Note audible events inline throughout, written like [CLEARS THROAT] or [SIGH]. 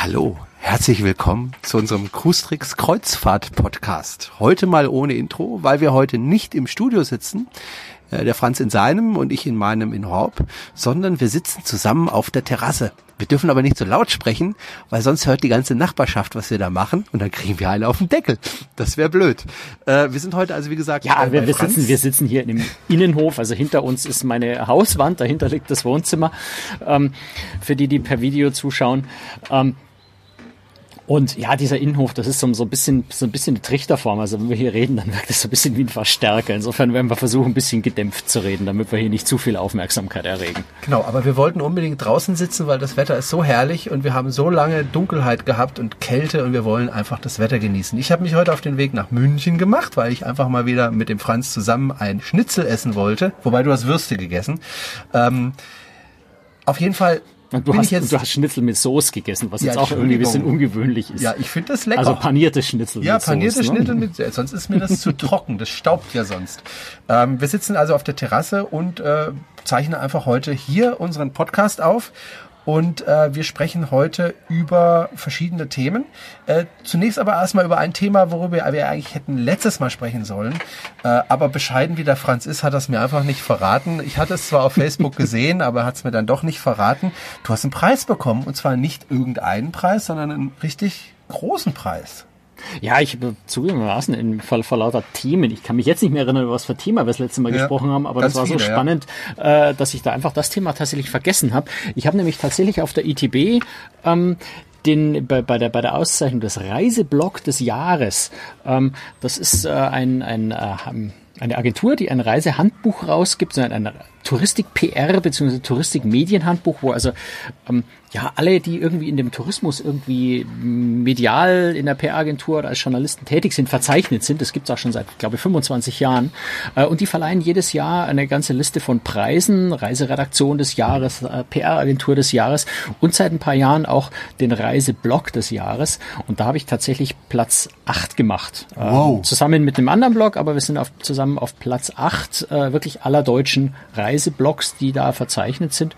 Hallo, herzlich willkommen zu unserem Cruistrix Kreuzfahrt Podcast. Heute mal ohne Intro, weil wir heute nicht im Studio sitzen, äh, der Franz in seinem und ich in meinem in Horb, sondern wir sitzen zusammen auf der Terrasse. Wir dürfen aber nicht so laut sprechen, weil sonst hört die ganze Nachbarschaft, was wir da machen und dann kriegen wir alle auf den Deckel. Das wäre blöd. Äh, wir sind heute also wie gesagt ja, wir, wir sitzen wir sitzen hier im Innenhof, also hinter uns ist meine Hauswand, dahinter liegt das Wohnzimmer. Ähm, für die, die per Video zuschauen. Ähm, und ja, dieser Innenhof, das ist so, so ein bisschen, so ein bisschen eine Trichterform. Also wenn wir hier reden, dann wirkt das so ein bisschen wie ein Verstärker. Insofern werden wir versuchen, ein bisschen gedämpft zu reden, damit wir hier nicht zu viel Aufmerksamkeit erregen. Genau, aber wir wollten unbedingt draußen sitzen, weil das Wetter ist so herrlich und wir haben so lange Dunkelheit gehabt und Kälte und wir wollen einfach das Wetter genießen. Ich habe mich heute auf den Weg nach München gemacht, weil ich einfach mal wieder mit dem Franz zusammen ein Schnitzel essen wollte. Wobei du hast Würste gegessen. Ähm, auf jeden Fall Du hast, jetzt, du hast Schnitzel mit Soße gegessen, was ja, jetzt auch irgendwie ein bisschen ungewöhnlich ist. Ja, ich finde das lecker. Also panierte Schnitzel ja, mit Soße. Ja, panierte Schnitzel ne? mit sonst ist mir das zu [LAUGHS] trocken, das staubt ja sonst. Ähm, wir sitzen also auf der Terrasse und äh, zeichnen einfach heute hier unseren Podcast auf und äh, wir sprechen heute über verschiedene Themen. Äh, zunächst aber erstmal über ein Thema, worüber wir eigentlich hätten letztes Mal sprechen sollen. Äh, aber bescheiden wie der Franz ist, hat er es mir einfach nicht verraten. Ich hatte es zwar auf Facebook [LAUGHS] gesehen, aber hat es mir dann doch nicht verraten. Du hast einen Preis bekommen und zwar nicht irgendeinen Preis, sondern einen richtig großen Preis. Ja, ich zugegebenermaßen in vor, vor lauter Themen. Ich kann mich jetzt nicht mehr erinnern, was für Thema wir das letzte Mal ja, gesprochen haben, aber das war viele, so spannend, ja. äh, dass ich da einfach das Thema tatsächlich vergessen habe. Ich habe nämlich tatsächlich auf der ITB ähm, den, bei, bei, der, bei der Auszeichnung des Reiseblog des Jahres. Ähm, das ist äh, ein, ein äh, eine Agentur, die ein Reisehandbuch rausgibt, sondern ein Touristik-PR bzw. Touristik-Medienhandbuch, wo also ähm, ja, alle, die irgendwie in dem Tourismus irgendwie medial in der PR-Agentur oder als Journalisten tätig sind, verzeichnet sind. Das gibt's auch schon seit, glaube ich, 25 Jahren. Äh, und die verleihen jedes Jahr eine ganze Liste von Preisen, Reiseredaktion des Jahres, äh, PR-Agentur des Jahres und seit ein paar Jahren auch den Reiseblog des Jahres. Und da habe ich tatsächlich Platz 8 gemacht. Ähm, wow. Zusammen mit einem anderen Blog, aber wir sind auf, zusammen auf Platz 8 äh, wirklich aller deutschen Reiseblogs, die da verzeichnet sind.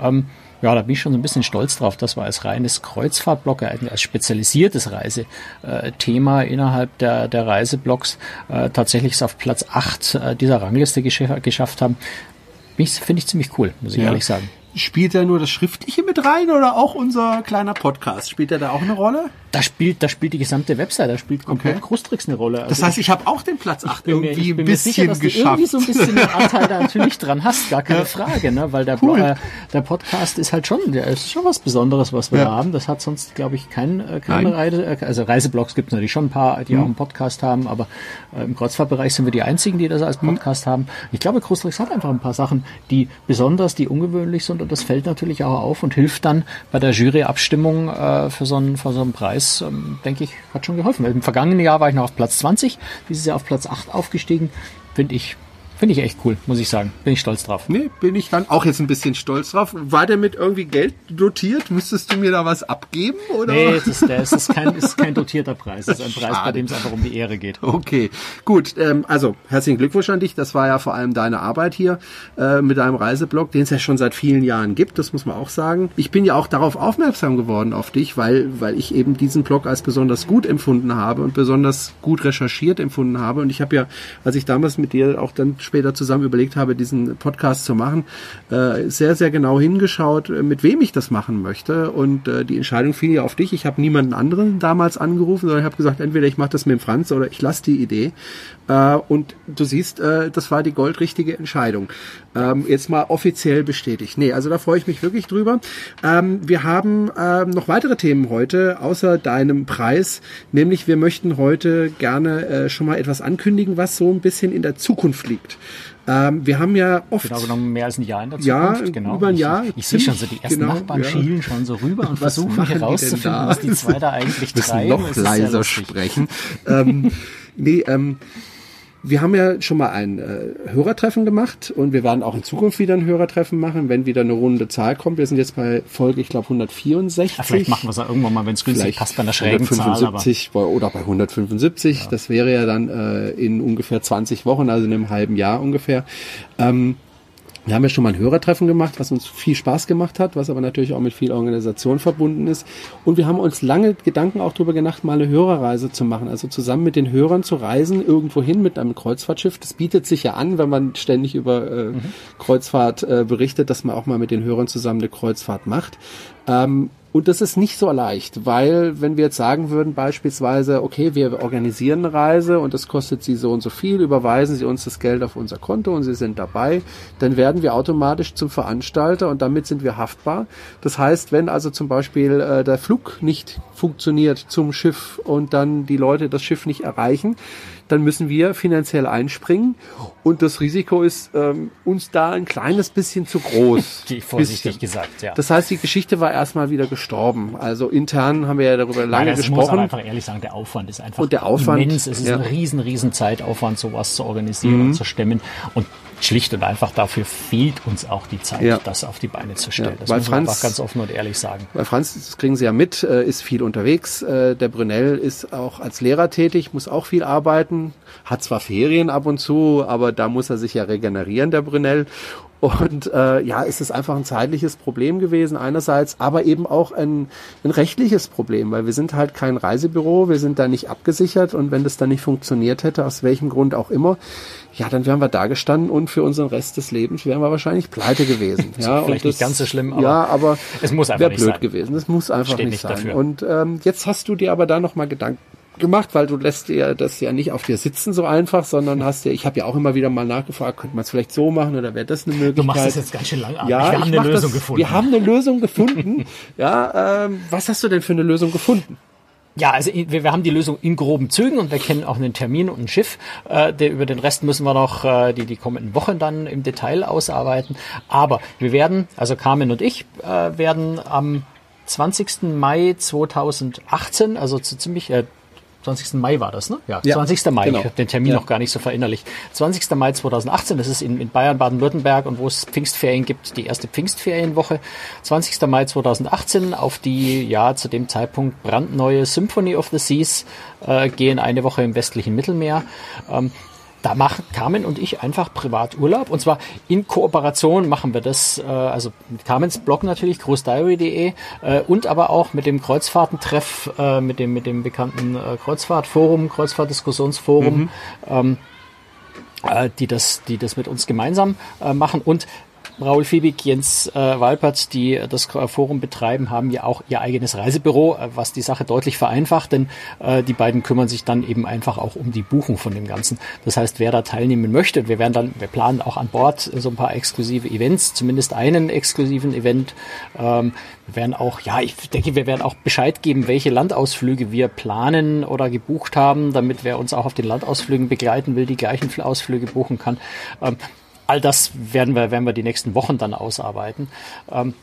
Ähm, ja, da bin ich schon so ein bisschen stolz drauf, dass wir als reines Kreuzfahrtblog, als spezialisiertes Reisethema innerhalb der, der Reiseblogs äh, tatsächlich es auf Platz 8 äh, dieser Rangliste geschafft haben. Finde ich ziemlich cool, muss ich ja. ehrlich sagen. Spielt er nur das Schriftliche mit rein oder auch unser kleiner Podcast? Spielt er da auch eine Rolle? Da spielt, da spielt die gesamte Website, da spielt komplett okay. Großtricks eine Rolle. Also das heißt, ich habe auch den Platz 8 irgendwie mir, ich bin ein bisschen sicher, dass geschafft. Du irgendwie so ein bisschen Anteil da [LAUGHS] natürlich dran hast, gar keine ja. Frage, ne? Weil der, cool. äh, der Podcast ist halt schon, der ist schon was Besonderes, was wir ja. da haben. Das hat sonst, glaube ich, kein, äh, keine Reise, äh, also Reiseblogs gibt es natürlich schon ein paar, die mhm. auch einen Podcast haben, aber äh, im Kreuzfahrtbereich sind wir die einzigen, die das als mhm. Podcast mhm. haben. Ich glaube, Großtricks hat einfach ein paar Sachen, die besonders, die ungewöhnlich sind und das fällt natürlich auch auf und hilft dann bei der Juryabstimmung äh, für so einen, für so einen Preis, ähm, denke ich, hat schon geholfen. Im vergangenen Jahr war ich noch auf Platz 20, dieses Jahr auf Platz 8 aufgestiegen. Finde ich Finde ich echt cool, muss ich sagen. Bin ich stolz drauf. Nee, bin ich dann auch jetzt ein bisschen stolz drauf. War der mit irgendwie Geld dotiert? Müsstest du mir da was abgeben? Oder? Nee, das, ist, ist, kein, ist kein dotierter Preis. Das ist ein Preis, bei dem es einfach um die Ehre geht. Okay, gut. Ähm, also herzlichen Glückwunsch an dich. Das war ja vor allem deine Arbeit hier äh, mit deinem Reiseblog, den es ja schon seit vielen Jahren gibt. Das muss man auch sagen. Ich bin ja auch darauf aufmerksam geworden auf dich, weil, weil ich eben diesen Blog als besonders gut empfunden habe und besonders gut recherchiert empfunden habe. Und ich habe ja, als ich damals mit dir auch dann später zusammen überlegt habe, diesen Podcast zu machen, äh, sehr, sehr genau hingeschaut, äh, mit wem ich das machen möchte. Und äh, die Entscheidung fiel ja auf dich. Ich habe niemanden anderen damals angerufen, sondern ich habe gesagt, entweder ich mache das mit dem Franz oder ich lasse die Idee. Äh, und du siehst, äh, das war die goldrichtige Entscheidung. Ähm, jetzt mal offiziell bestätigt. Nee, also da freue ich mich wirklich drüber. Ähm, wir haben ähm, noch weitere Themen heute, außer deinem Preis. Nämlich wir möchten heute gerne äh, schon mal etwas ankündigen, was so ein bisschen in der Zukunft liegt. Ähm, wir haben ja oft. Genau genommen mehr als ein Jahr in der Zukunft. Ja, genau. über ein Jahr. Ich, ich sehe schon so die ersten genau, Nachbarn ja. schielen schon so rüber und versuchen herauszufinden, was die zwei da eigentlich treiben. noch leiser sprechen. ähm, [LAUGHS] nee, ähm, wir haben ja schon mal ein äh, Hörertreffen gemacht und wir werden auch in Zukunft wieder ein Hörertreffen machen, wenn wieder eine runde Zahl kommt. Wir sind jetzt bei Folge, ich glaube, 164. Ja, vielleicht machen wir es ja irgendwann mal, wenn es günstig passt, bei einer schrägen 175 Zahl. Aber oder bei 175. Ja. Das wäre ja dann äh, in ungefähr 20 Wochen, also in einem halben Jahr ungefähr. Ähm, Wir haben ja schon mal ein Hörertreffen gemacht, was uns viel Spaß gemacht hat, was aber natürlich auch mit viel Organisation verbunden ist. Und wir haben uns lange Gedanken auch darüber gemacht, mal eine Hörerreise zu machen. Also zusammen mit den Hörern zu reisen, irgendwo hin mit einem Kreuzfahrtschiff. Das bietet sich ja an, wenn man ständig über äh, mhm. Kreuzfahrt äh, berichtet, dass man auch mal mit den Hörern zusammen eine Kreuzfahrt macht. Ähm, und das ist nicht so leicht, weil wenn wir jetzt sagen würden beispielsweise, okay, wir organisieren eine Reise und das kostet Sie so und so viel, überweisen Sie uns das Geld auf unser Konto und Sie sind dabei, dann werden wir automatisch zum Veranstalter und damit sind wir haftbar. Das heißt, wenn also zum Beispiel äh, der Flug nicht funktioniert zum Schiff und dann die Leute das Schiff nicht erreichen, dann müssen wir finanziell einspringen und das Risiko ist ähm, uns da ein kleines bisschen zu groß. [LAUGHS] Vorsichtig bisschen. gesagt, ja. Das heißt, die Geschichte war erstmal wieder gestorben. Also intern haben wir ja darüber lange Nein, gesprochen. Muss aber einfach ehrlich sagen, der Aufwand ist einfach und der Aufwand, immens. Es ist ja. ein riesen, riesen Zeitaufwand, sowas zu organisieren mhm. und zu stemmen. Und schlicht und einfach dafür fehlt uns auch die Zeit, ja. das auf die Beine zu stellen. Ja, das muss man einfach ganz offen und ehrlich sagen. Weil Franz, das kriegen Sie ja mit, äh, ist viel unterwegs. Äh, der Brunel ist auch als Lehrer tätig, muss auch viel arbeiten, hat zwar Ferien ab und zu, aber da muss er sich ja regenerieren, der Brunel. Und äh, ja, es ist einfach ein zeitliches Problem gewesen einerseits, aber eben auch ein, ein rechtliches Problem, weil wir sind halt kein Reisebüro, wir sind da nicht abgesichert und wenn das dann nicht funktioniert hätte, aus welchem Grund auch immer, ja, dann wären wir da gestanden und für unseren Rest des Lebens wären wir wahrscheinlich pleite gewesen. [LAUGHS] ja, vielleicht das, nicht ganz so schlimm, aber, ja, aber es muss einfach nicht blöd sein. gewesen. Es muss einfach Steht nicht, nicht sein. Dafür. Und ähm, jetzt hast du dir aber da nochmal Gedanken gemacht, weil du lässt dir das ja nicht auf dir sitzen so einfach, sondern hast ja, ich habe ja auch immer wieder mal nachgefragt, könnte man es vielleicht so machen oder wäre das eine Möglichkeit? Du machst das jetzt ganz schön lang. Ja, wir haben eine Lösung das, gefunden. Wir haben eine Lösung gefunden. [LAUGHS] ja, ähm, was hast du denn für eine Lösung gefunden? Ja, also wir, wir haben die Lösung in groben Zügen und wir kennen auch einen Termin und ein Schiff. Äh, der, über den Rest müssen wir noch äh, die, die kommenden Wochen dann im Detail ausarbeiten. Aber wir werden, also Carmen und ich, äh, werden am 20. Mai 2018, also zu ziemlich äh, 20. Mai war das, ne? Ja, ja 20. Mai. Genau. Ich habe den Termin ja. noch gar nicht so verinnerlicht. 20. Mai 2018, das ist in, in Bayern, Baden-Württemberg und wo es Pfingstferien gibt, die erste Pfingstferienwoche. 20. Mai 2018 auf die, ja, zu dem Zeitpunkt brandneue Symphony of the Seas äh, gehen eine Woche im westlichen Mittelmeer. Ähm, da machen Carmen und ich einfach Privaturlaub und zwar in Kooperation machen wir das, äh, also mit Carmens Blog natürlich, großdiary.de äh, und aber auch mit dem Kreuzfahrtentreff, äh, mit dem mit dem bekannten äh, Kreuzfahrtforum, Kreuzfahrtdiskussionsforum. Mhm. Ähm, äh, die das, die das mit uns gemeinsam äh, machen und Raul Fiebig, Jens äh, Walpert, die das Forum betreiben, haben ja auch ihr eigenes Reisebüro, äh, was die Sache deutlich vereinfacht, denn äh, die beiden kümmern sich dann eben einfach auch um die Buchung von dem Ganzen. Das heißt, wer da teilnehmen möchte, wir werden dann, wir planen auch an Bord so ein paar exklusive Events, zumindest einen exklusiven Event. Ähm, wir werden auch, ja, ich denke, wir werden auch Bescheid geben, welche Landausflüge wir planen oder gebucht haben, damit wer uns auch auf den Landausflügen begleiten will, die gleichen Ausflüge buchen kann. Ähm, all das werden wir, werden wir die nächsten Wochen dann ausarbeiten. Ähm,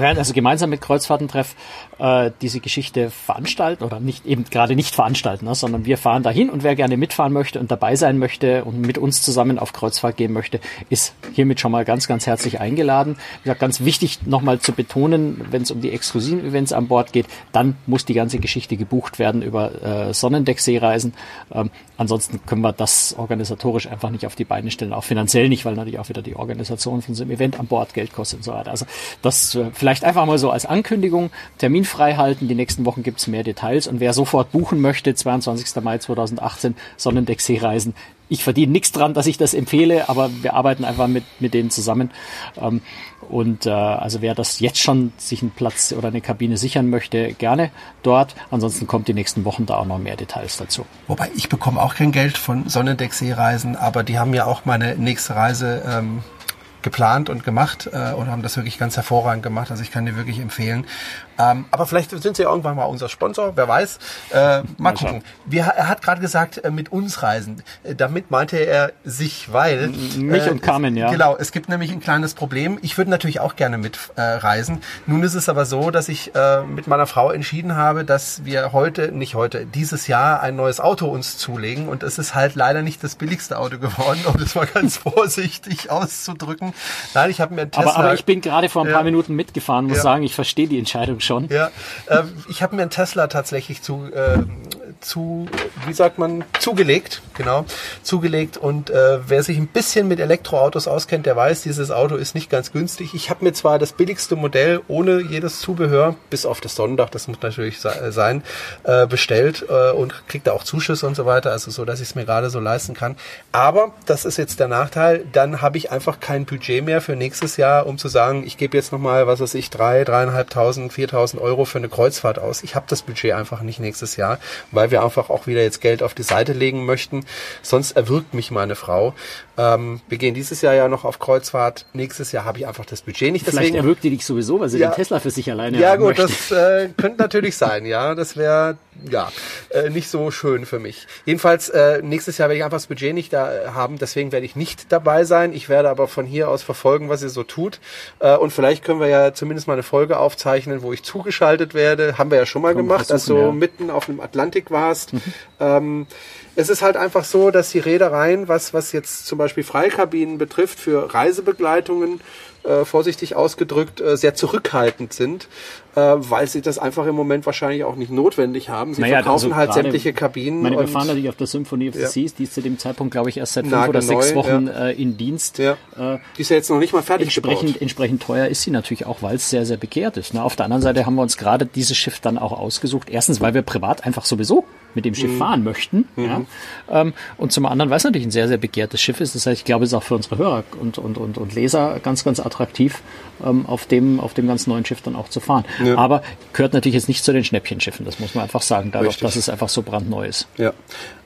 werden also gemeinsam mit Kreuzfahrtentreff äh, diese Geschichte veranstalten oder nicht eben gerade nicht veranstalten, ne, sondern wir fahren dahin und wer gerne mitfahren möchte und dabei sein möchte und mit uns zusammen auf Kreuzfahrt gehen möchte, ist hiermit schon mal ganz, ganz herzlich eingeladen. Wie gesagt, ganz wichtig nochmal zu betonen, wenn es um die exklusiven Events an Bord geht, dann muss die ganze Geschichte gebucht werden über äh, Sonnendeck-Seereisen. Ähm, ansonsten können wir das organisatorisch einfach nicht auf die Beine stellen, auch finanziell nicht, weil natürlich auch wieder die Organisation von so einem Event an Bord Geld kostet und so weiter. Also das äh, vielleicht einfach mal so als Ankündigung, Termin frei halten. Die nächsten Wochen gibt es mehr Details. Und wer sofort buchen möchte, 22. Mai 2018, Sonnendeck Seereisen. Ich verdiene nichts dran, dass ich das empfehle, aber wir arbeiten einfach mit, mit denen zusammen. Ähm, und äh, also wer das jetzt schon sich einen Platz oder eine Kabine sichern möchte, gerne dort. Ansonsten kommt die nächsten Wochen da auch noch mehr Details dazu. Wobei ich bekomme auch kein Geld von Sonnendeck Seereisen, aber die haben ja auch meine nächste Reise ähm, geplant und gemacht äh, und haben das wirklich ganz hervorragend gemacht. Also ich kann dir wirklich empfehlen. Ähm, aber vielleicht sind sie ja irgendwann mal unser Sponsor, wer weiß. Äh, mal, mal gucken. Wir, er hat gerade gesagt, äh, mit uns reisen. Äh, damit meinte er sich, weil... Mich und Carmen, ja. Genau, es gibt nämlich ein kleines Problem. Ich würde natürlich auch gerne mitreisen. Äh, Nun ist es aber so, dass ich äh, mit meiner Frau entschieden habe, dass wir heute, nicht heute, dieses Jahr ein neues Auto uns zulegen. Und es ist halt leider nicht das billigste Auto geworden, um das mal ganz [LAUGHS] vorsichtig auszudrücken. Nein, ich habe mir ein Tesla... Aber, aber ich bin gerade vor ein paar Minuten mitgefahren, muss ja. sagen, ich verstehe die Entscheidung schon. Ja, äh, ich habe mir einen Tesla tatsächlich zu, äh, zu, wie sagt man, zugelegt, genau, zugelegt. Und äh, wer sich ein bisschen mit Elektroautos auskennt, der weiß, dieses Auto ist nicht ganz günstig. Ich habe mir zwar das billigste Modell ohne jedes Zubehör, bis auf das Sonnendach, das muss natürlich äh, sein, äh, bestellt äh, und kriegt da auch Zuschüsse und so weiter, also so, dass ich es mir gerade so leisten kann. Aber das ist jetzt der Nachteil, dann habe ich einfach kein Budget mehr für nächstes Jahr, um zu sagen, ich gebe jetzt nochmal, was weiß ich, drei, dreieinhalbtausend, viertausend Euro für eine Kreuzfahrt aus. Ich habe das Budget einfach nicht nächstes Jahr, weil wir einfach auch wieder jetzt Geld auf die Seite legen möchten. Sonst erwürgt mich meine Frau. Ähm, wir gehen dieses Jahr ja noch auf Kreuzfahrt. Nächstes Jahr habe ich einfach das Budget nicht. Vielleicht Deswegen, erwürgt die dich sowieso, weil sie ja, den Tesla für sich alleine Ja gut, möchte. das äh, könnte natürlich sein. Ja, das wäre ja äh, nicht so schön für mich. Jedenfalls äh, nächstes Jahr werde ich einfach das Budget nicht da äh, haben. Deswegen werde ich nicht dabei sein. Ich werde aber von hier aus verfolgen, was ihr so tut. Äh, und vielleicht können wir ja zumindest mal eine Folge aufzeichnen, wo ich zugeschaltet werde. Haben wir ja schon mal Komm, gemacht, als du ja. mitten auf dem Atlantik warst. Mhm. Ähm, es ist halt einfach so, dass die Reedereien, was, was jetzt zum Beispiel Freikabinen betrifft, für Reisebegleitungen, äh, vorsichtig ausgedrückt, äh, sehr zurückhaltend sind, äh, weil sie das einfach im Moment wahrscheinlich auch nicht notwendig haben. Sie naja, verkaufen also halt sämtliche Kabinen. Meine, wir fahren natürlich auf der Symphony of the ja. Seas, die ist zu dem Zeitpunkt, glaube ich, erst seit fünf oder sechs Wochen ja. äh, in Dienst. Ja. Äh, die ist ja jetzt noch nicht mal fertig entsprechend, gebaut. Entsprechend teuer ist sie natürlich auch, weil es sehr, sehr begehrt ist. Ne? Auf der anderen Seite haben wir uns gerade dieses Schiff dann auch ausgesucht. Erstens, weil wir privat einfach sowieso mit dem Schiff mhm. fahren möchten. Mhm. Ja. Ähm, und zum anderen, weil es natürlich ein sehr, sehr begehrtes Schiff ist. Das heißt, ich glaube, es ist auch für unsere Hörer und, und, und, und Leser ganz, ganz attraktiv, ähm, auf, dem, auf dem ganz neuen Schiff dann auch zu fahren. Ja. Aber gehört natürlich jetzt nicht zu den Schnäppchenschiffen, das muss man einfach sagen, dadurch, Richtig. dass es einfach so brandneu ist. Ja.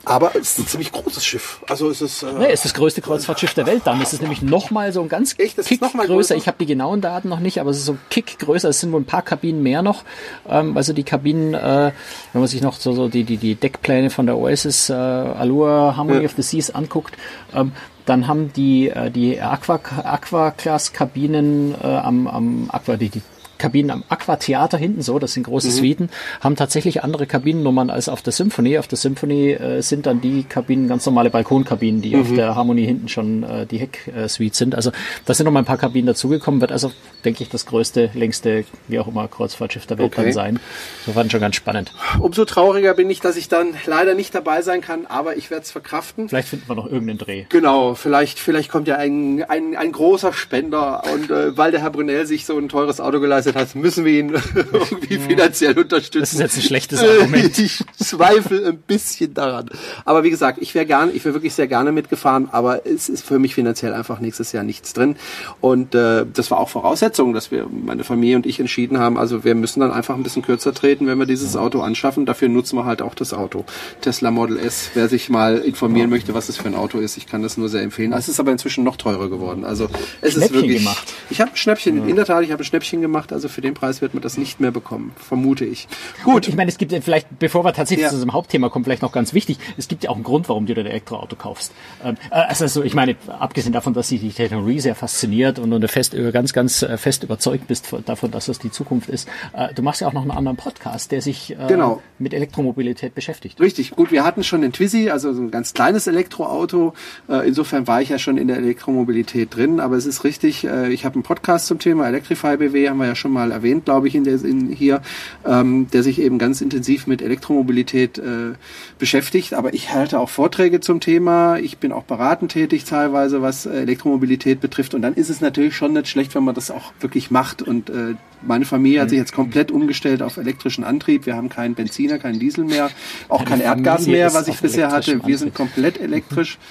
Aber es ist ein ziemlich großes Schiff. Also es ist. Äh, nee, es ist das größte Kreuzfahrtschiff der Welt. Dann ist es nämlich nochmal so ein ganz Echt? Das Kick ist noch mal größer. größer. Ich habe die genauen Daten noch nicht, aber es ist so ein Kick größer. Es sind wohl ein paar Kabinen mehr noch. Ähm, also die Kabinen, äh, wenn man sich noch so, so die, die, die Deckpläne von der Oasis äh, Allure Harmony ja. of the Seas anguckt, ähm, dann haben die, äh, die Aqua, Aqua Class Kabinen äh, am, am Aqua, die, die Kabinen am Aquatheater hinten so, das sind große mhm. Suiten, haben tatsächlich andere Kabinennummern als auf der Symphony. Auf der Symphony äh, sind dann die Kabinen ganz normale Balkonkabinen, die mhm. auf der Harmonie hinten schon äh, die Heck-Suite sind. Also da sind noch mal ein paar Kabinen dazugekommen, wird also, denke ich, das größte, längste, wie auch immer, Kreuzfahrtschiff der Welt okay. dann sein. So war schon ganz spannend. Umso trauriger bin ich, dass ich dann leider nicht dabei sein kann, aber ich werde es verkraften. Vielleicht finden wir noch irgendeinen Dreh. Genau, vielleicht, vielleicht kommt ja ein, ein, ein großer Spender und äh, weil der Herr Brunel sich so ein teures Auto geleistet geleistet hat, müssen wir ihn [LAUGHS] irgendwie finanziell unterstützen. Das ist jetzt ein schlechtes Argument. Ich zweifle ein bisschen daran. Aber wie gesagt, ich wäre gerne, ich wäre wirklich sehr gerne mitgefahren, aber es ist für mich finanziell einfach nächstes Jahr nichts drin. Und äh, das war auch Voraussetzung, dass wir, meine Familie und ich entschieden haben, also wir müssen dann einfach ein bisschen kürzer treten, wenn wir dieses Auto anschaffen. Dafür nutzen wir halt auch das Auto. Tesla Model S, wer sich mal informieren möchte, was es für ein Auto ist, ich kann das nur sehr empfehlen. Es ist aber inzwischen noch teurer geworden. Also es Schnäppchen ist wirklich. Gemacht. Ich habe ein Schnäppchen, ja. in der Tat, ich habe ein Schnäppchen gemacht. Also für den Preis wird man das nicht mehr bekommen, vermute ich. Gut. ich meine, es gibt vielleicht, bevor wir tatsächlich ja. zu unserem Hauptthema kommen, vielleicht noch ganz wichtig, es gibt ja auch einen Grund, warum du dein Elektroauto kaufst. Ähm, äh, also ich meine, abgesehen davon, dass sich die Technologie sehr fasziniert und du fest, ganz, ganz äh, fest überzeugt bist davon, dass das die Zukunft ist. Äh, du machst ja auch noch einen anderen Podcast, der sich genau. mit Elektromobilität beschäftigt. Richtig, gut, wir hatten schon den Twizy, also so ein ganz kleines Elektroauto. Insofern war ich ja schon in der Elektromobilität drin, aber es ist richtig, ich habe einen Podcast zum Thema Electrify BW, haben wir ja schon mal erwähnt, glaube ich, in der, in hier, ähm, der sich eben ganz intensiv mit Elektromobilität äh, beschäftigt. Aber ich halte auch Vorträge zum Thema. Ich bin auch beratend tätig teilweise, was Elektromobilität betrifft. Und dann ist es natürlich schon nicht schlecht, wenn man das auch wirklich macht. Und äh, meine Familie hat sich jetzt komplett umgestellt auf elektrischen Antrieb. Wir haben keinen Benziner, keinen Diesel mehr, auch kein Erdgas mehr, was ich bisher hatte. Wir sind komplett elektrisch. [LAUGHS]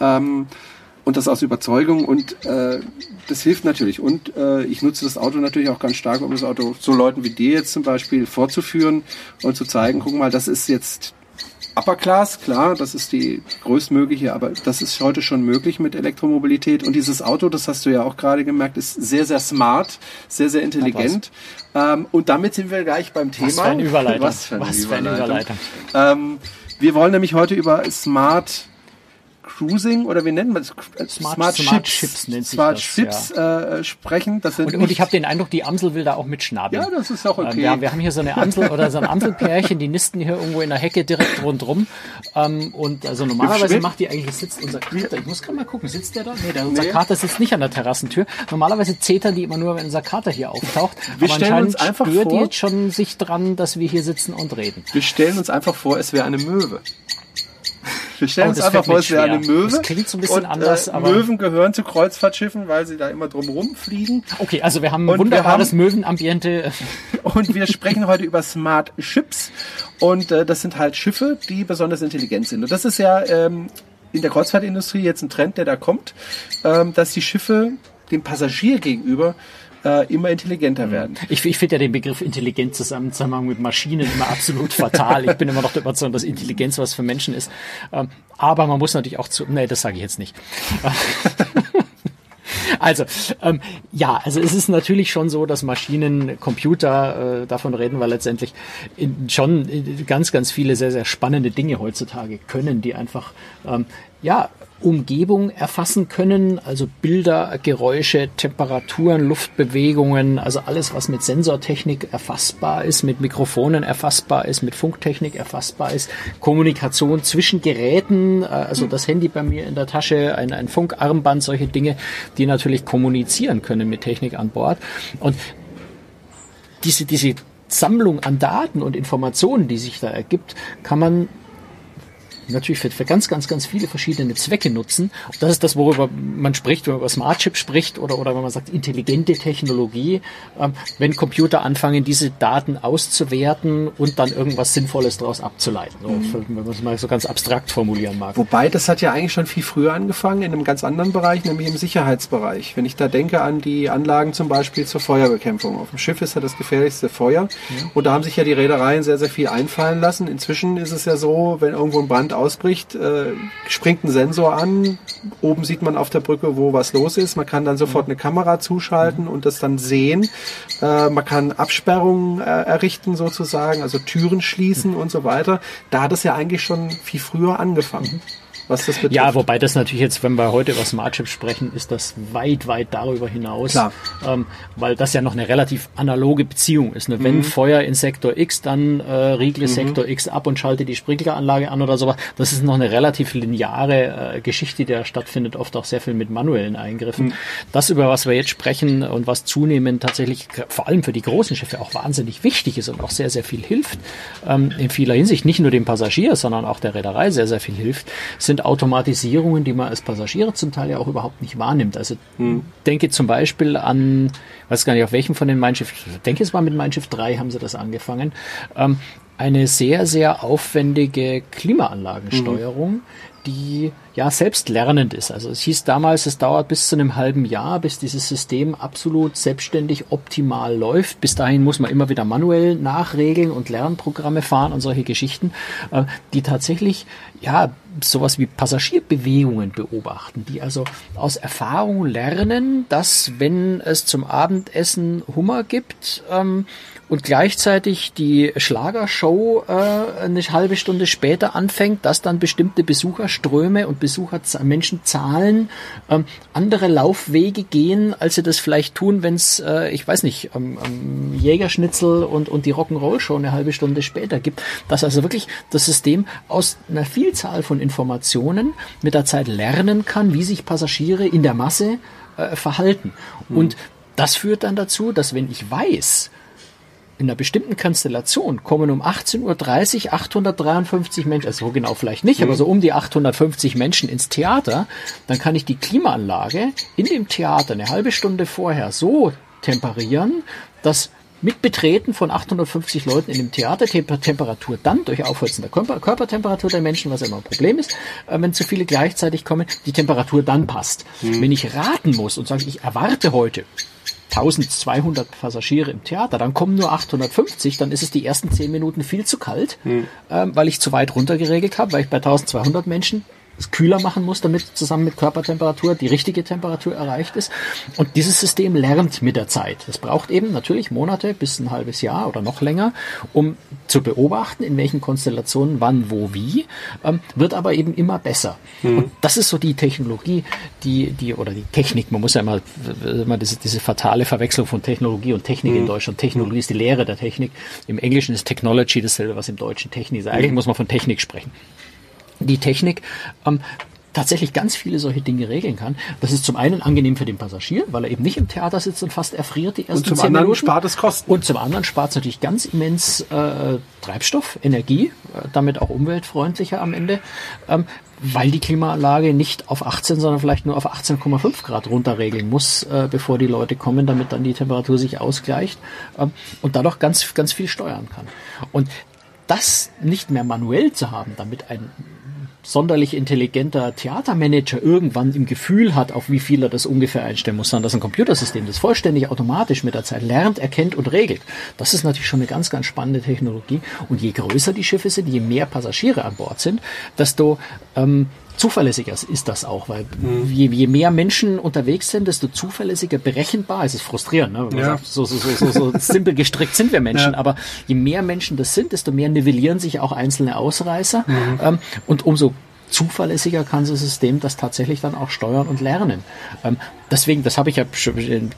Ähm, und das aus Überzeugung und äh, das hilft natürlich. Und äh, ich nutze das Auto natürlich auch ganz stark, um das Auto so Leuten wie dir jetzt zum Beispiel vorzuführen und zu zeigen, guck mal, das ist jetzt Upper Class, klar, das ist die größtmögliche, aber das ist heute schon möglich mit Elektromobilität. Und dieses Auto, das hast du ja auch gerade gemerkt, ist sehr, sehr smart, sehr, sehr intelligent. Ähm, und damit sind wir gleich beim Thema. Was für eine Überleitung. Was für eine Was Überleitung. Für eine Überleitung. Ähm, wir wollen nämlich heute über Smart Cruising oder wie nennen wir das? Smart, Smart, Smart Chips, Chips nennt sich Smart das, Chips ja. äh, sprechen. Das sind und, und ich habe den Eindruck, die Amsel will da auch mitschnabeln. Ja, das ist auch okay. Ähm, wir, wir, haben hier so eine Amsel oder so ein Amselpärchen, die nisten hier irgendwo in der Hecke direkt rundrum. Ähm, und also normalerweise macht die eigentlich, sitzt unser Kater, ich muss gerade mal gucken, sitzt der da? Nee, der, unser nee. Kater sitzt nicht an der Terrassentür. Normalerweise zetern die immer nur, wenn unser Kater hier auftaucht. Wir Aber stellen uns einfach spürt vor, die jetzt schon sich dran, dass wir hier sitzen und reden. Wir stellen uns einfach vor, es wäre eine Möwe. Wir stellen oh, uns einfach vor, es wäre eine Möwe. Das klingt so ein bisschen und, anders, äh, aber. Möwen gehören zu Kreuzfahrtschiffen, weil sie da immer drum rumfliegen. Okay, also wir haben ein und wunderbares Möwenambiente. [LAUGHS] Und wir sprechen heute über Smart Ships. Und äh, das sind halt Schiffe, die besonders intelligent sind. Und das ist ja ähm, in der Kreuzfahrtindustrie jetzt ein Trend, der da kommt, ähm, dass die Schiffe dem Passagier gegenüber äh, immer intelligenter werden. Ich, ich finde ja den Begriff Intelligenz zusammen Zusammenhang mit Maschinen immer absolut [LAUGHS] fatal. Ich bin immer noch der Überzeugung, dass Intelligenz was für Menschen ist. Ähm, aber man muss natürlich auch zu. Nee, das sage ich jetzt nicht. [LAUGHS] Also, ähm, ja, also es ist natürlich schon so, dass Maschinen, Computer, äh, davon reden wir letztendlich, in, schon ganz, ganz viele sehr, sehr spannende Dinge heutzutage können, die einfach, ähm, ja, Umgebung erfassen können, also Bilder, Geräusche, Temperaturen, Luftbewegungen, also alles, was mit Sensortechnik erfassbar ist, mit Mikrofonen erfassbar ist, mit Funktechnik erfassbar ist, Kommunikation zwischen Geräten, äh, also das Handy bei mir in der Tasche, ein, ein Funkarmband, solche Dinge, die natürlich kommunizieren können mit Technik an Bord. Und diese, diese Sammlung an Daten und Informationen, die sich da ergibt, kann man natürlich für, für ganz, ganz, ganz viele verschiedene Zwecke nutzen. Das ist das, worüber man spricht, wenn man über Smart Chip spricht oder, oder wenn man sagt intelligente Technologie, ähm, wenn Computer anfangen, diese Daten auszuwerten und dann irgendwas Sinnvolles daraus abzuleiten, so, mhm. wenn man es mal so ganz abstrakt formulieren mag. Wobei, das hat ja eigentlich schon viel früher angefangen, in einem ganz anderen Bereich, nämlich im Sicherheitsbereich. Wenn ich da denke an die Anlagen zum Beispiel zur Feuerbekämpfung. Auf dem Schiff ist ja das gefährlichste Feuer. Ja. Und da haben sich ja die Reedereien sehr, sehr viel einfallen lassen. Inzwischen ist es ja so, wenn irgendwo ein Brand ausbricht, äh, springt ein Sensor an. Oben sieht man auf der Brücke, wo was los ist. Man kann dann sofort eine Kamera zuschalten und das dann sehen. Äh, man kann Absperrungen äh, errichten sozusagen, also Türen schließen und so weiter. Da hat es ja eigentlich schon viel früher angefangen was das betrifft. Ja, wobei das natürlich jetzt, wenn wir heute über Smart Chips sprechen, ist das weit, weit darüber hinaus. Klar. Ähm, weil das ja noch eine relativ analoge Beziehung ist. Ne? Wenn mhm. Feuer in Sektor X, dann äh, riegle mhm. Sektor X ab und schalte die Sprinkleranlage an oder sowas. Das ist noch eine relativ lineare äh, Geschichte, die da stattfindet, oft auch sehr viel mit manuellen Eingriffen. Mhm. Das, über was wir jetzt sprechen und was zunehmend tatsächlich vor allem für die großen Schiffe auch wahnsinnig wichtig ist und auch sehr, sehr viel hilft, ähm, in vieler Hinsicht, nicht nur dem Passagier, sondern auch der Reederei sehr, sehr viel hilft, sind sind Automatisierungen, die man als Passagiere zum Teil ja auch überhaupt nicht wahrnimmt. Also hm. denke zum Beispiel an, weiß gar nicht, auf welchem von den Mein Schiff, denke es war mit Mein Schiff 3 haben sie das angefangen, ähm, eine sehr, sehr aufwendige Klimaanlagensteuerung, mhm. Die ja selbst lernend ist. Also es hieß damals, es dauert bis zu einem halben Jahr, bis dieses System absolut selbstständig optimal läuft. Bis dahin muss man immer wieder manuell nachregeln und Lernprogramme fahren und solche Geschichten, äh, die tatsächlich ja sowas wie Passagierbewegungen beobachten, die also aus Erfahrung lernen, dass wenn es zum Abendessen Hummer gibt, ähm, und gleichzeitig die Schlagershow äh, eine halbe Stunde später anfängt, dass dann bestimmte Besucherströme und Besucher Menschenzahlen ähm, andere Laufwege gehen, als sie das vielleicht tun, wenn es, äh, ich weiß nicht, ähm, ähm, Jägerschnitzel und, und die Rock'n'Roll-Show eine halbe Stunde später gibt. Dass also wirklich das System aus einer Vielzahl von Informationen mit der Zeit lernen kann, wie sich Passagiere in der Masse äh, verhalten. Mhm. Und das führt dann dazu, dass wenn ich weiß, in einer bestimmten Konstellation kommen um 18.30 Uhr 853 Menschen, also so genau vielleicht nicht, mhm. aber so um die 850 Menschen ins Theater, dann kann ich die Klimaanlage in dem Theater eine halbe Stunde vorher so temperieren, dass mit Betreten von 850 Leuten in dem Theater Temperatur dann durch Aufheizen der Körper Körpertemperatur der Menschen, was immer ein Problem ist, äh, wenn zu viele gleichzeitig kommen, die Temperatur dann passt. Mhm. Wenn ich raten muss und sage, ich erwarte heute 1200 Passagiere im Theater, dann kommen nur 850, dann ist es die ersten 10 Minuten viel zu kalt, hm. ähm, weil ich zu weit runter geregelt habe, weil ich bei 1200 Menschen es kühler machen muss, damit zusammen mit Körpertemperatur die richtige Temperatur erreicht ist. Und dieses System lernt mit der Zeit. Es braucht eben natürlich Monate bis ein halbes Jahr oder noch länger, um zu beobachten, in welchen Konstellationen wann, wo, wie, ähm, wird aber eben immer besser. Mhm. Und das ist so die Technologie, die, die, oder die Technik, man muss ja immer, immer diese, diese fatale Verwechslung von Technologie und Technik mhm. in Deutschland. Technologie ist die Lehre der Technik. Im Englischen ist Technology dasselbe, was im Deutschen Technik ist. Eigentlich mhm. muss man von Technik sprechen die Technik ähm, tatsächlich ganz viele solche Dinge regeln kann. Das ist zum einen angenehm für den Passagier, weil er eben nicht im Theater sitzt und fast erfriert die ersten Und zum anderen Minuten. spart es Kosten. Und zum anderen spart es natürlich ganz immens äh, Treibstoff, Energie, äh, damit auch umweltfreundlicher am Ende, ähm, weil die Klimaanlage nicht auf 18, sondern vielleicht nur auf 18,5 Grad runterregeln muss, äh, bevor die Leute kommen, damit dann die Temperatur sich ausgleicht ähm, und dadurch ganz, ganz viel steuern kann. Und das nicht mehr manuell zu haben, damit ein sonderlich intelligenter Theatermanager irgendwann im Gefühl hat, auf wie viel er das ungefähr einstellen muss, sondern dass ein Computersystem das vollständig automatisch mit der Zeit lernt, erkennt und regelt. Das ist natürlich schon eine ganz, ganz spannende Technologie. Und je größer die Schiffe sind, je mehr Passagiere an Bord sind, desto ähm, zuverlässiger ist das auch, weil mhm. je, je, mehr Menschen unterwegs sind, desto zuverlässiger berechenbar. Es ist frustrierend, ne? Ja. Sagt, so, so, so, so, so [LAUGHS] simpel gestrickt sind wir Menschen, ja. aber je mehr Menschen das sind, desto mehr nivellieren sich auch einzelne Ausreißer mhm. ähm, und umso zuverlässiger kann das System das tatsächlich dann auch steuern und lernen. Ähm, deswegen, das habe ich ja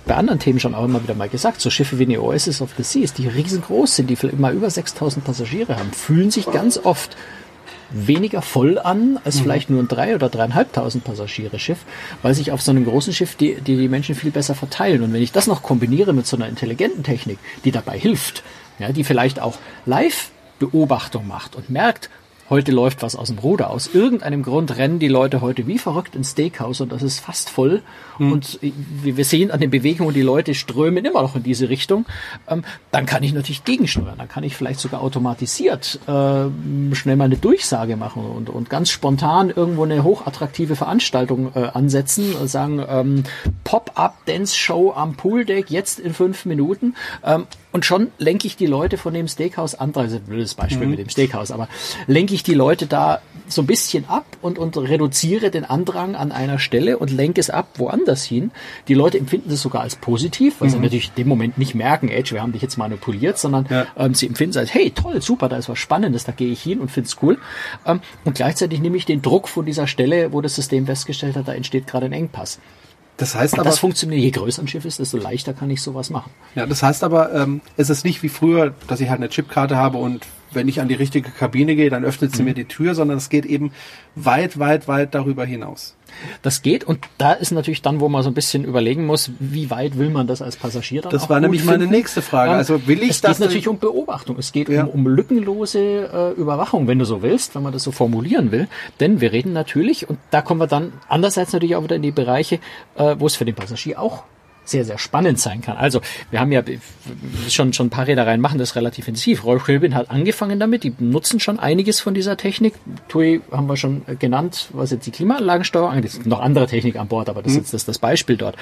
bei anderen Themen schon auch immer wieder mal gesagt, so Schiffe wie die Oasis of the Seas, die riesengroß sind, die immer über 6000 Passagiere haben, fühlen sich ganz oft weniger voll an als mhm. vielleicht nur ein drei oder dreieinhalbtausend Passagiere Schiff, weil sich auf so einem großen Schiff die, die, die Menschen viel besser verteilen. Und wenn ich das noch kombiniere mit so einer intelligenten Technik, die dabei hilft, ja, die vielleicht auch Live-Beobachtung macht und merkt, heute läuft was aus dem Ruder. Aus irgendeinem Grund rennen die Leute heute wie verrückt ins Steakhouse und das ist fast voll. Mhm. Und wir sehen an den Bewegungen, die Leute strömen immer noch in diese Richtung. Ähm, dann kann ich natürlich gegensteuern. Dann kann ich vielleicht sogar automatisiert äh, schnell mal eine Durchsage machen und, und ganz spontan irgendwo eine hochattraktive Veranstaltung äh, ansetzen. Und sagen, ähm, Pop-up-Dance-Show am Pooldeck jetzt in fünf Minuten. Ähm, und schon lenke ich die Leute von dem Steakhouse an, also ein blödes Beispiel mhm. mit dem Steakhouse, aber lenke ich die Leute da so ein bisschen ab und, und reduziere den Andrang an einer Stelle und lenke es ab woanders hin. Die Leute empfinden das sogar als positiv, weil mhm. sie natürlich in dem Moment nicht merken, Edge, wir haben dich jetzt manipuliert, sondern ja. ähm, sie empfinden es als, hey, toll, super, da ist was Spannendes, da gehe ich hin und finde es cool. Ähm, und gleichzeitig nehme ich den Druck von dieser Stelle, wo das System festgestellt hat, da entsteht gerade ein Engpass. Das heißt aber. Das funktioniert, je größer ein Schiff ist, desto leichter kann ich sowas machen. Ja, das heißt aber, ähm, es ist nicht wie früher, dass ich halt eine Chipkarte habe und wenn ich an die richtige Kabine gehe, dann öffnet sie mhm. mir die Tür, sondern es geht eben weit, weit, weit darüber hinaus. Das geht und da ist natürlich dann, wo man so ein bisschen überlegen muss, wie weit will man das als Passagier dann Das war nämlich finden. meine nächste Frage. Also will ich es das? Es geht natürlich um Beobachtung. Es geht ja. um, um lückenlose äh, Überwachung, wenn du so willst, wenn man das so formulieren will. Denn wir reden natürlich, und da kommen wir dann andererseits natürlich auch wieder in die Bereiche, äh, wo es für den Passagier auch sehr, sehr spannend sein kann. Also wir haben ja schon, schon ein paar Reedereien machen das relativ intensiv. Royal Caribbean hat angefangen damit, die nutzen schon einiges von dieser Technik. TUI haben wir schon genannt, was jetzt die Klimaanlagensteuerung angeht. Es gibt noch andere Technik an Bord, aber das mhm. ist jetzt das, Beispiel dort.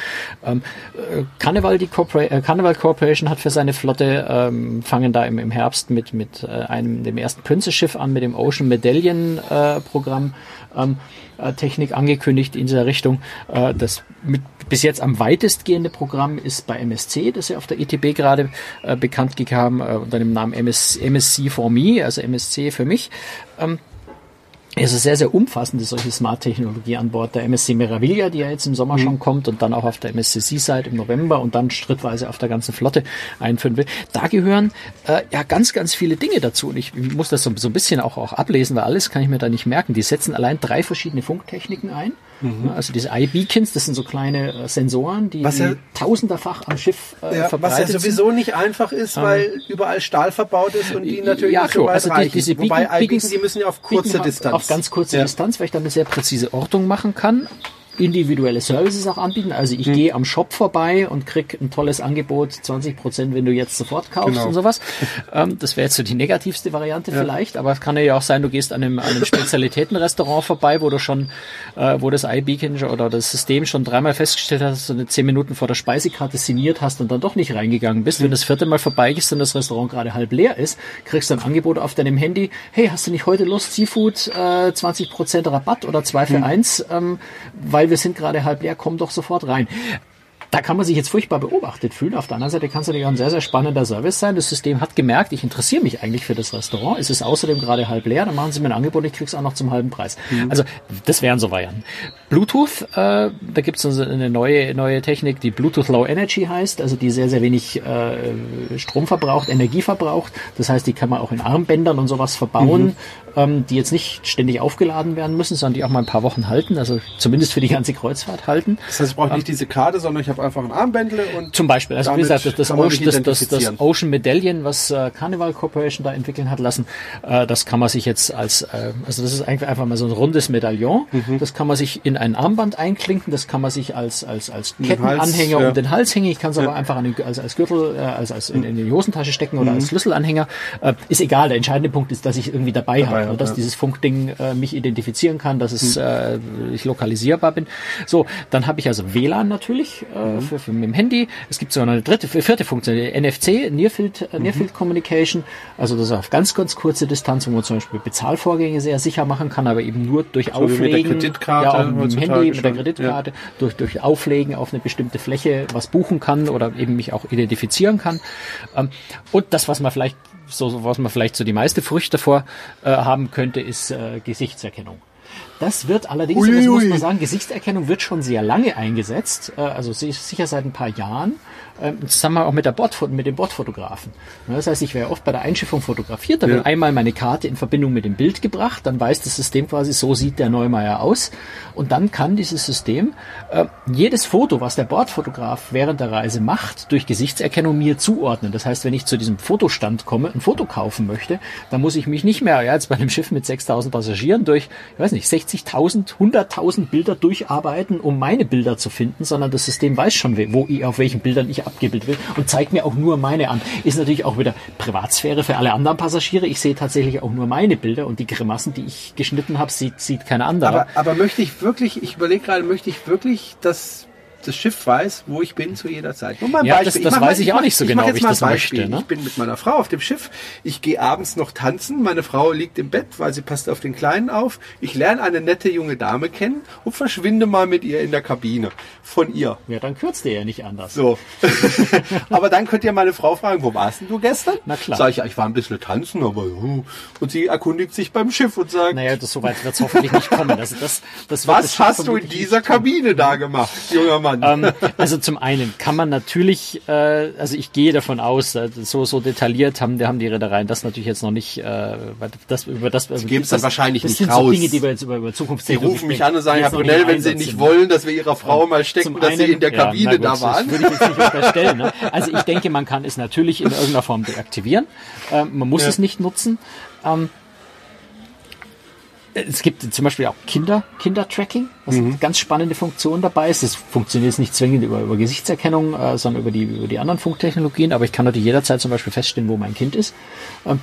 Ähm, äh, Carnival, die Corpora äh, Carnival Corporation hat für seine Flotte, ähm, fangen da im, im Herbst mit, mit äh, einem, dem ersten Princess Schiff an, mit dem Ocean Medallion äh, Programm. Ähm, äh, Technik angekündigt in dieser Richtung. Äh, das mit bis jetzt am weitestgehende Programm ist bei MSC, das ja auf der ETB gerade äh, bekannt gegeben unter dem Namen MS, MSC for Me, also MSC für mich. Ähm, es ist sehr, sehr umfassende solche Smart-Technologie an Bord der MSC Meraviglia, die ja jetzt im Sommer mhm. schon kommt und dann auch auf der MSC Seaside im November und dann schrittweise auf der ganzen Flotte einführen will. Da gehören äh, ja ganz, ganz viele Dinge dazu und ich muss das so, so ein bisschen auch, auch ablesen, weil alles kann ich mir da nicht merken. Die setzen allein drei verschiedene Funktechniken ein. Mhm. Also diese Eye-Beacons, das sind so kleine äh, Sensoren, die, was ja, die tausenderfach am Schiff äh, ja, verbreitet Was ja sowieso sind. nicht einfach ist, weil ähm, überall Stahl verbaut ist und die natürlich ja, nicht so weit also die, diese Wobei Eye-Beacons, die müssen ja auf kurze Distanz. Auf ganz kurze ja. Distanz, weil ich dann eine sehr präzise Ortung machen kann individuelle Services auch anbieten. Also ich mhm. gehe am Shop vorbei und krieg ein tolles Angebot, 20 Prozent, wenn du jetzt sofort kaufst genau. und sowas. [LAUGHS] Ähm, das wäre jetzt so die negativste Variante ja. vielleicht, aber es kann ja auch sein, du gehst an einem, an einem Spezialitätenrestaurant vorbei, wo du schon, äh, wo das iBeacon oder das System schon dreimal festgestellt hast, dass du eine zehn Minuten vor der Speisekarte signiert hast und dann doch nicht reingegangen bist. Mhm. Wenn das vierte Mal vorbei ist und das Restaurant gerade halb leer ist, kriegst du ein Angebot auf deinem Handy, hey, hast du nicht heute Lust, Seafood, äh, 20 Prozent Rabatt oder zwei für mhm. eins, ähm, weil wir sind gerade halb leer, komm doch sofort rein da kann man sich jetzt furchtbar beobachtet fühlen. Auf der anderen Seite kann es natürlich auch ein sehr, sehr spannender Service sein. Das System hat gemerkt, ich interessiere mich eigentlich für das Restaurant. Es ist außerdem gerade halb leer, dann machen sie mir ein Angebot, ich krieg's auch noch zum halben Preis. Mhm. Also das wären so Varianten. Bluetooth, äh, da gibt es eine neue, neue Technik, die Bluetooth Low Energy heißt, also die sehr, sehr wenig äh, Strom verbraucht, Energie verbraucht. Das heißt, die kann man auch in Armbändern und sowas verbauen. Ähm, die jetzt nicht ständig aufgeladen werden müssen, sondern die auch mal ein paar Wochen halten, also zumindest für die ganze Kreuzfahrt halten. Das heißt, ich brauche nicht ähm, diese Karte, sondern ich habe einfach ein Armbändle und zum Beispiel, also wie gesagt, das, das, Ocean, das, das, das Ocean Medallion, was äh, Carnival Corporation da entwickeln hat lassen, äh, das kann man sich jetzt als, äh, also das ist eigentlich einfach mal so ein rundes Medaillon, mhm. das kann man sich in ein Armband einklinken, das kann man sich als als als Kettenanhänger ja. um den Hals hängen, ich kann es ja. aber einfach an den, als als Gürtel, äh, als als in, in die Hosentasche stecken oder mhm. als Schlüsselanhänger, äh, ist egal. Der entscheidende Punkt ist, dass ich irgendwie dabei, dabei habe ja, dass ja. dieses Funkding äh, mich identifizieren kann, dass es, mhm. äh, ich lokalisierbar bin. So, dann habe ich also WLAN natürlich äh, mhm. für, für mit dem Handy. Es gibt sogar eine dritte, vierte Funktion, NFC, Near Field, äh, mhm. Communication. Also das ist auf ganz, ganz kurze Distanz, wo man zum Beispiel Bezahlvorgänge sehr sicher machen kann, aber eben nur durch so Auflegen. Mit der Kreditkarte. Ja, mit dem Handy, mit der Kreditkarte, ja. durch, durch Auflegen auf eine bestimmte Fläche was buchen kann oder eben mich auch identifizieren kann. Ähm, und das, was man vielleicht so was man vielleicht so die meiste Furcht davor äh, haben könnte, ist äh, Gesichtserkennung. Das wird allerdings, ui, das muss man sagen, Gesichtserkennung wird schon sehr lange eingesetzt, äh, also sicher seit ein paar Jahren ähm, im Zusammenhang auch mit, der Bord, mit dem Bordfotografen. Das heißt, ich wäre oft bei der Einschiffung fotografiert, da ja. wird einmal meine Karte in Verbindung mit dem Bild gebracht, dann weiß das System quasi, so sieht der Neumeier aus. Und dann kann dieses System äh, jedes Foto, was der Bordfotograf während der Reise macht, durch Gesichtserkennung mir zuordnen. Das heißt, wenn ich zu diesem Fotostand komme, ein Foto kaufen möchte, dann muss ich mich nicht mehr, ja, jetzt bei einem Schiff mit 6000 Passagieren durch, ich weiß nicht, 60.000, 100.000 Bilder durcharbeiten, um meine Bilder zu finden, sondern das System weiß schon, wo, auf welchen Bildern ich abgebildet will und zeigt mir auch nur meine an. Ist natürlich auch wieder Privatsphäre für alle anderen Passagiere. Ich sehe tatsächlich auch nur meine Bilder und die Grimassen, die ich geschnitten habe, sieht, sieht keiner andere. Aber, aber möchte ich wirklich, ich überlege gerade, möchte ich wirklich, dass das Schiff weiß, wo ich bin zu jeder Zeit. Nur mal ja, Beispiel. das, das weiß ich, ich auch nicht so genau, wie ich das Beispiel. möchte. Ne? Ich bin mit meiner Frau auf dem Schiff. Ich gehe abends noch tanzen. Meine Frau liegt im Bett, weil sie passt auf den Kleinen auf. Ich lerne eine nette junge Dame kennen und verschwinde mal mit ihr in der Kabine von ihr. Ja, dann kürzt ihr ja nicht anders. So. [LAUGHS] aber dann könnt ihr meine Frau fragen, wo warst denn du gestern? Na klar. Sag ich, ich war ein bisschen tanzen, aber uh. und sie erkundigt sich beim Schiff und sagt, naja, das so weit wird es hoffentlich nicht kommen. Also das, das was hast du in dieser Kabine da gemacht, junger Mann? Ähm, also zum einen kann man natürlich, äh, also ich gehe davon aus, äh, so so detailliert haben, haben die Reedereien das natürlich jetzt noch nicht, äh, das über das. Sie geben es dann wahrscheinlich das nicht sind raus. So Dinge, die wir jetzt über, über Zukunft. Sie rufen mich an und sagen, Herr Brunel, wenn Sie nicht wollen, dass wir Ihrer Frau mal stecken, dass Sie in der Kabine ja, gut, da waren. Das würde ich jetzt nicht unterstellen. Ne? Also ich denke, man kann es natürlich in irgendeiner Form deaktivieren. Ähm, man muss ja. es nicht nutzen. Ähm, es gibt zum Beispiel auch Kinder, Kindertracking, was mhm. eine ganz spannende Funktion dabei ist. Das funktioniert jetzt nicht zwingend über, über Gesichtserkennung, äh, sondern über die, über die anderen Funktechnologien, aber ich kann natürlich jederzeit zum Beispiel feststellen, wo mein Kind ist. Ähm,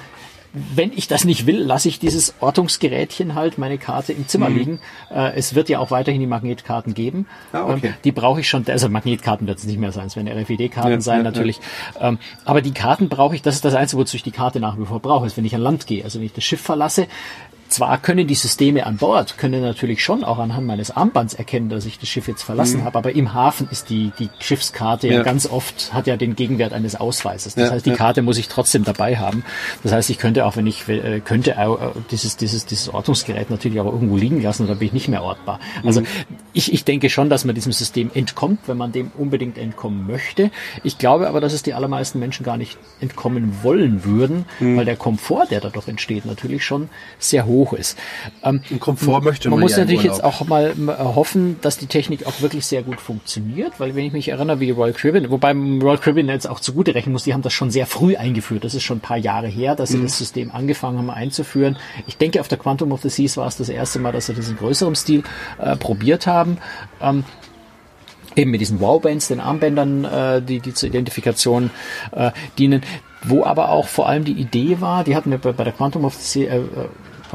wenn ich das nicht will, lasse ich dieses Ortungsgerätchen halt, meine Karte im Zimmer mhm. liegen. Äh, es wird ja auch weiterhin die Magnetkarten geben. Ah, okay. ähm, die brauche ich schon, also Magnetkarten wird es nicht mehr sein, es werden RFID-Karten ja, sein ja, natürlich. Ja. Ähm, aber die Karten brauche ich, das ist das Einzige, wozu ich die Karte nach wie vor brauche, ist, wenn ich an Land gehe. Also wenn ich das Schiff verlasse, zwar können die Systeme an Bord, können natürlich schon auch anhand meines Armbands erkennen, dass ich das Schiff jetzt verlassen mhm. habe, aber im Hafen ist die, die Schiffskarte ja. ja. ganz oft, hat ja den Gegenwert eines Ausweises. Das ja, heißt, die ja. Karte muss ich trotzdem dabei haben. Das heißt, ich könnte auch, wenn ich äh, könnte, äh, dieses, dieses, dieses Ortungsgerät natürlich auch irgendwo liegen lassen, dann bin ich nicht mehr ortbar. Also mhm. ich, ich denke schon, dass man diesem System entkommt, wenn man dem unbedingt entkommen möchte. Ich glaube aber, dass es die allermeisten Menschen gar nicht entkommen wollen würden, mhm. weil der Komfort, der dadurch entsteht, natürlich schon sehr hoch hoch ist. Ähm, Komfort möchte man. Man muss ja natürlich jetzt auch mal hoffen, dass die Technik auch wirklich sehr gut funktioniert, weil wenn ich mich erinnere, wie Royal Caribbean, wobei Royal Caribbean jetzt auch zugute rechnen muss, die haben das schon sehr früh eingeführt. Das ist schon ein paar Jahre her, dass sie mhm. das System angefangen haben einzuführen. Ich denke, auf der Quantum of the Seas war es das erste Mal, dass sie das in größerem Stil äh, probiert haben. Ähm, eben mit diesen Wow-Bands, den Armbändern, äh, die, die zur Identifikation äh, dienen, wo aber auch vor allem die Idee war, die hatten wir bei, bei der Quantum of the Sea, äh, äh,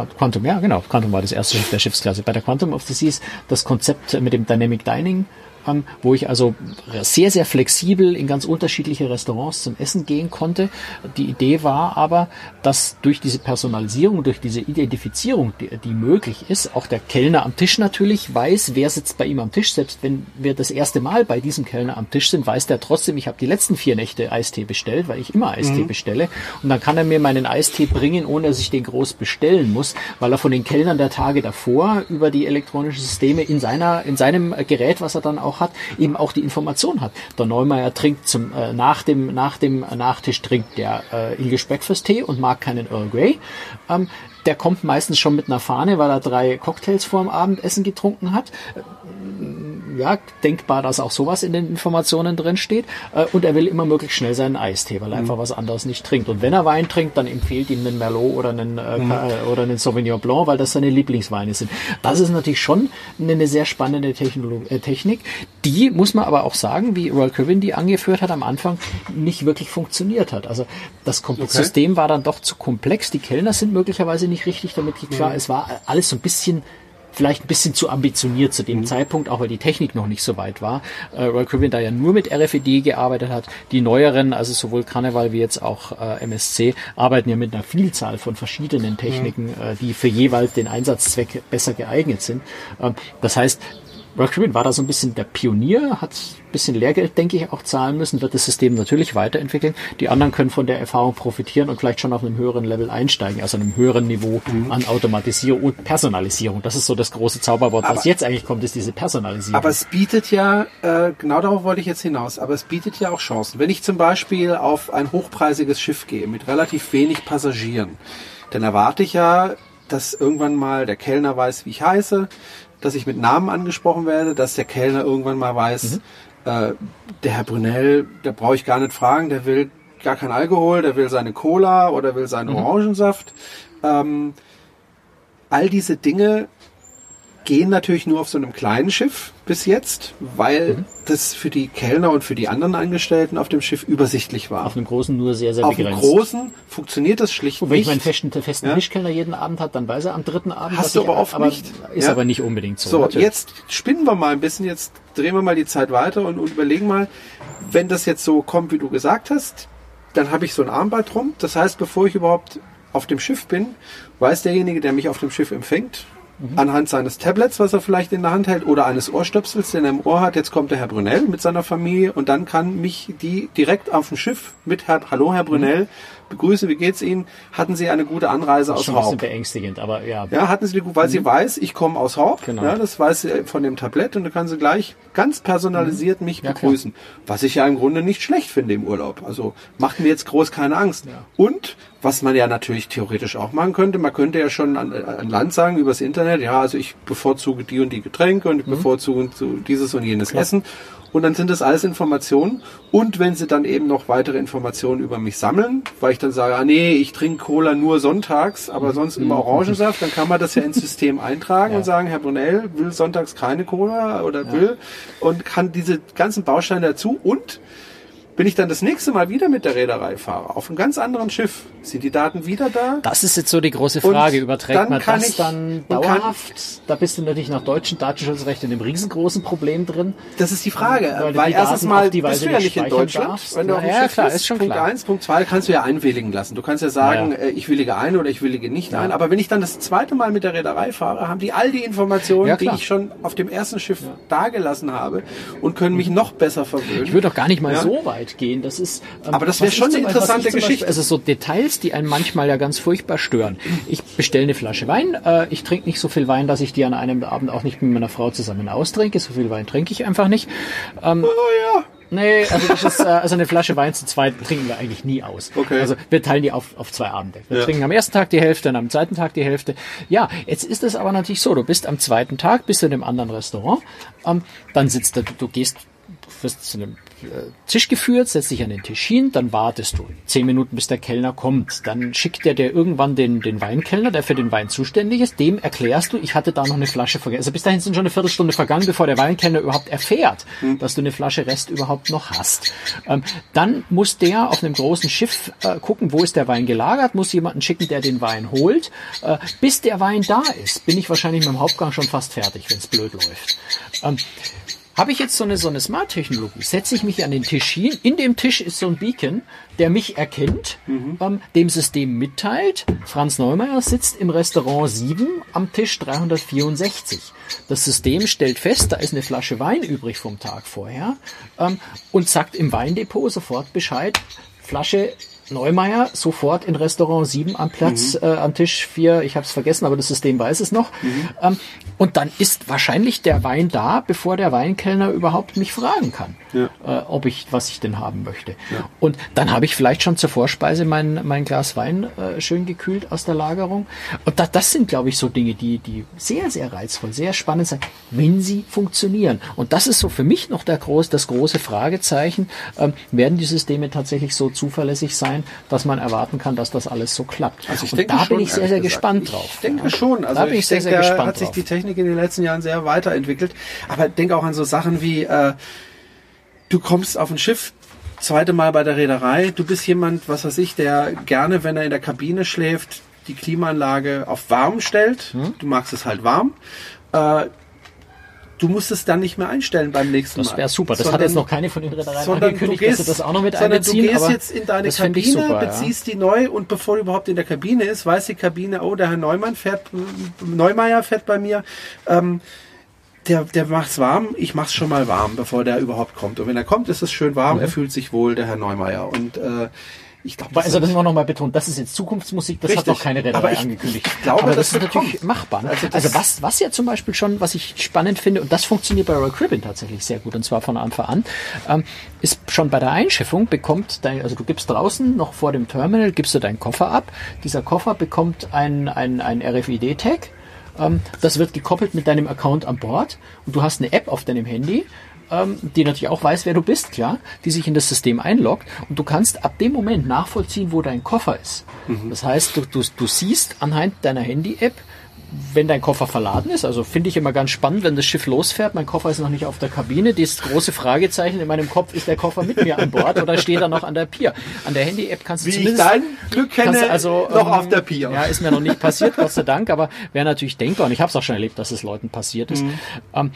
Quantum, ja genau, Quantum war das erste Schiff der Schiffsklasse. Bei der Quantum of the Seas das Konzept mit dem Dynamic Dining wo ich also sehr, sehr flexibel in ganz unterschiedliche Restaurants zum Essen gehen konnte. Die Idee war aber, dass durch diese Personalisierung, durch diese Identifizierung, die, die möglich ist, auch der Kellner am Tisch natürlich weiß, wer sitzt bei ihm am Tisch. Selbst wenn wir das erste Mal bei diesem Kellner am Tisch sind, weiß der trotzdem, ich habe die letzten vier Nächte Eistee bestellt, weil ich immer Eistee mhm. bestelle. Und dann kann er mir meinen Eistee bringen, ohne dass ich den groß bestellen muss, weil er von den Kellnern der Tage davor über die elektronischen Systeme in seiner, in seinem Gerät, was er dann auch auch hat, eben auch die Information hat. Der Neumeier trinkt zum, äh, nach, dem, nach dem Nachtisch trinkt der äh, Ilge Speckfürst-Tee und mag keinen Earl Grey. Ähm, der kommt meistens schon mit einer Fahne, weil er drei Cocktails vor dem Abendessen getrunken hat ja, denkbar, dass auch sowas in den Informationen drin steht. Äh, und er will immer möglichst schnell seinen Eistee, weil er mhm. einfach was anderes nicht trinkt. Und wenn er Wein trinkt, dann empfiehlt ihm einen Merlot oder einen, äh, mhm. äh, oder einen Sauvignon Blanc, weil das seine Lieblingsweine sind. Das ist natürlich schon eine sehr spannende Technolog äh, Technik. Die, muss man aber auch sagen, wie Royal Caribbean die angeführt hat am Anfang, nicht wirklich funktioniert hat. Also das okay. System war dann doch zu komplex. Die Kellner sind möglicherweise nicht richtig damit klar. Mhm. Es war alles so ein bisschen vielleicht ein bisschen zu ambitioniert zu dem mhm. Zeitpunkt, auch weil die Technik noch nicht so weit war. Äh, Royal Caribbean da ja nur mit RFID gearbeitet hat. Die neueren, also sowohl Carnival wie jetzt auch äh, MSC, arbeiten ja mit einer Vielzahl von verschiedenen Techniken, mhm. äh, die für jeweils den Einsatzzweck besser geeignet sind. Ähm, das heißt, Caribbean war da so ein bisschen der Pionier, hat ein bisschen Lehrgeld, denke ich, auch zahlen müssen, wird das System natürlich weiterentwickeln. Die anderen können von der Erfahrung profitieren und vielleicht schon auf einem höheren Level einsteigen, also einem höheren Niveau mhm. an Automatisierung und Personalisierung. Das ist so das große Zauberwort, aber, was jetzt eigentlich kommt, ist diese Personalisierung. Aber es bietet ja, äh, genau darauf wollte ich jetzt hinaus, aber es bietet ja auch Chancen. Wenn ich zum Beispiel auf ein hochpreisiges Schiff gehe mit relativ wenig Passagieren, dann erwarte ich ja, dass irgendwann mal der Kellner weiß, wie ich heiße, dass ich mit Namen angesprochen werde, dass der Kellner irgendwann mal weiß, mhm. äh, der Herr Brunel, der brauche ich gar nicht fragen, der will gar kein Alkohol, der will seine Cola oder will seinen mhm. Orangensaft. Ähm, all diese Dinge gehen natürlich nur auf so einem kleinen Schiff bis jetzt, weil mhm. das für die Kellner und für die anderen Angestellten auf dem Schiff übersichtlich war. Auf einem großen nur sehr, sehr auf begrenzt. Auf einem großen funktioniert das schlicht und wenn ich meinen festen, festen ja? Fischkellner jeden Abend hat, dann weiß er am dritten Abend, Hast du aber oft aber nicht. Ist ja? aber nicht unbedingt so. So, natürlich. jetzt spinnen wir mal ein bisschen, jetzt drehen wir mal die Zeit weiter und, und überlegen mal, wenn das jetzt so kommt, wie du gesagt hast, dann habe ich so ein Armband rum. Das heißt, bevor ich überhaupt auf dem Schiff bin, weiß derjenige, der mich auf dem Schiff empfängt, Mhm. Anhand seines Tablets, was er vielleicht in der Hand hält, oder eines Ohrstöpsels, den er im Ohr hat. Jetzt kommt der Herr Brunel mit seiner Familie und dann kann mich die direkt auf dem Schiff mit Herr, Hallo Herr Brunel, mhm. Begrüßen, wie geht's Ihnen? Hatten Sie eine gute Anreise aus Haupt? Das ist schon ein bisschen beängstigend, aber ja. Ja, hatten Sie, weil mhm. sie weiß, ich komme aus Haupt. Genau. Ja, das weiß sie von dem Tablett und dann kann sie gleich ganz personalisiert mhm. mich ja, begrüßen. Klar. Was ich ja im Grunde nicht schlecht finde im Urlaub. Also macht mir jetzt groß keine Angst. Ja. Und was man ja natürlich theoretisch auch machen könnte, man könnte ja schon an, an Land sagen übers Internet, ja, also ich bevorzuge die und die Getränke und ich mhm. bevorzuge dieses und jenes Klar. Essen. Und dann sind das alles Informationen. Und wenn sie dann eben noch weitere Informationen über mich sammeln, weil ich dann sage, ah, nee, ich trinke Cola nur sonntags, aber sonst immer mhm. Orangensaft, dann kann man das ja ins [LAUGHS] System eintragen ja. und sagen, Herr Brunel will sonntags keine Cola oder ja. will und kann diese ganzen Bausteine dazu und bin ich dann das nächste Mal wieder mit der Reederei fahre, auf einem ganz anderen Schiff, sind die Daten wieder da? Das ist jetzt so die große Frage. Überträgt man das ich, dann dauerhaft? Da bist du natürlich nach deutschem Datenschutzrecht in einem riesengroßen Problem drin. Das ist die Frage. Weil, weil erstens mal die bist du ja nicht in Deutschland, darfst. wenn du auf dem ja, Schiff klar, bist. Ist schon Punkt klar. eins, Punkt zwei kannst du ja einwilligen lassen. Du kannst ja sagen, ja, ja. Äh, ich willige ein oder ich willige nicht ja. ein. Aber wenn ich dann das zweite Mal mit der Reederei fahre, haben die all die Informationen, die ich schon auf dem ersten Schiff dagelassen habe und können mich noch besser verwöhnen. Ich würde doch gar nicht mal so weit gehen. Das ist ähm, Aber das wäre schon eine interessante Geschichte. Beispiel, also so Details, die einen manchmal ja ganz furchtbar stören. Ich bestelle eine Flasche Wein. Äh, ich trinke nicht so viel Wein, dass ich die an einem Abend auch nicht mit meiner Frau zusammen austrinke. So viel Wein trinke ich einfach nicht. Ähm, oh ja Nee, also das ist, äh, also eine Flasche Wein zu zweit trinken wir eigentlich nie aus. Okay. Also wir teilen die auf, auf zwei Abende. Wir ja. trinken am ersten Tag die Hälfte, dann am zweiten Tag die Hälfte. Ja, jetzt ist es aber natürlich so, du bist am zweiten Tag, bist du in einem anderen Restaurant, ähm, dann sitzt du, du gehst wirst zu einem Tisch geführt, setzt dich an den Tisch hin, dann wartest du zehn Minuten, bis der Kellner kommt. Dann schickt er dir irgendwann den, den Weinkellner, der für den Wein zuständig ist. Dem erklärst du, ich hatte da noch eine Flasche vergessen. Also bis dahin sind schon eine Viertelstunde vergangen, bevor der Weinkellner überhaupt erfährt, mhm. dass du eine Flasche Rest überhaupt noch hast. Ähm, dann muss der auf einem großen Schiff äh, gucken, wo ist der Wein gelagert, muss jemanden schicken, der den Wein holt. Äh, bis der Wein da ist, bin ich wahrscheinlich mit dem Hauptgang schon fast fertig, wenn es blöd läuft. Ähm, habe ich jetzt so eine, so eine Smart-Technologie, setze ich mich an den Tisch hin, in dem Tisch ist so ein Beacon, der mich erkennt, mhm. ähm, dem System mitteilt, Franz Neumeier sitzt im Restaurant 7 am Tisch 364. Das System stellt fest, da ist eine Flasche Wein übrig vom Tag vorher ähm, und sagt im Weindepot sofort Bescheid, Flasche Neumeier sofort in Restaurant 7 am Platz, mhm. äh, am Tisch 4, ich habe es vergessen, aber das System weiß es noch. Mhm. Ähm, und dann ist wahrscheinlich der Wein da, bevor der Weinkellner überhaupt mich fragen kann, ja. äh, ob ich, was ich denn haben möchte. Ja. Und dann habe ich vielleicht schon zur Vorspeise mein, mein Glas Wein äh, schön gekühlt aus der Lagerung. Und da, das sind, glaube ich, so Dinge, die, die sehr, sehr reizvoll, sehr spannend sind, wenn sie funktionieren. Und das ist so für mich noch der groß, das große Fragezeichen. Ähm, werden die Systeme tatsächlich so zuverlässig sein, dass man erwarten kann, dass das alles so klappt? Also ich Und da bin ich sehr, sehr gespannt drauf. Ich denke ja. schon. Also da bin ich, ich sehr, denke, sehr gespannt hat sich die Technik in den letzten Jahren sehr weiterentwickelt. Aber denk auch an so Sachen wie, äh, du kommst auf ein Schiff, zweite Mal bei der Reederei, du bist jemand, was weiß ich, der gerne, wenn er in der Kabine schläft, die Klimaanlage auf warm stellt. Hm? Du magst es halt warm. Äh, du musst es dann nicht mehr einstellen beim nächsten Mal. Das wäre super. Das sondern, hat jetzt noch keine von den Reedereien angekündigt, gehst, dass sie das auch noch mit sondern einbeziehen. Du gehst jetzt in deine Kabine, super, beziehst ja. die neu und bevor du überhaupt in der Kabine ist, weiß die Kabine, oh, der Herr Neumann fährt, Neumeier fährt bei mir. Ähm, der, der macht's warm, ich mach's schon mal warm, bevor der überhaupt kommt. Und wenn er kommt, ist es schön warm, mhm. er fühlt sich wohl, der Herr Neumeier. Und äh, ich glaube, also das ist noch mal betont, das ist jetzt Zukunftsmusik, das Richtig. hat noch keine Reederei ich, angekündigt. Ich glaube, aber das, das ist natürlich machbar. Ne? Also, also, was, was ja zum Beispiel schon, was ich spannend finde, und das funktioniert bei Royal Caribbean tatsächlich sehr gut, und zwar von Anfang an, ähm, ist schon bei der Einschiffung bekommt dein, also du gibst draußen noch vor dem Terminal, gibst du deinen Koffer ab. Dieser Koffer bekommt ein, ein, ein RFID-Tag. Ähm, das wird gekoppelt mit deinem Account an Bord und du hast eine App auf deinem Handy ähm, die natürlich auch weiß, wer du bist, klar, die sich in das System einloggt und du kannst ab dem Moment nachvollziehen, wo dein Koffer ist. Mhm. Das heißt, du, du, du siehst anhand deiner Handy-App, wenn dein Koffer verladen ist, also finde ich immer ganz spannend, wenn das Schiff losfährt, mein Koffer ist noch nicht auf der Kabine, das große Fragezeichen in meinem Kopf, ist der Koffer mit mir an Bord oder steht er noch an der Pier? An der Handy-App kannst du Wie zumindest... Wie ich dein Glück kenne, also, noch ähm, auf der Pier. Ja, ist mir noch nicht passiert, Gott sei Dank, aber wäre natürlich denkbar und ich habe es auch schon erlebt, dass es Leuten passiert ist. Mhm. Ähm,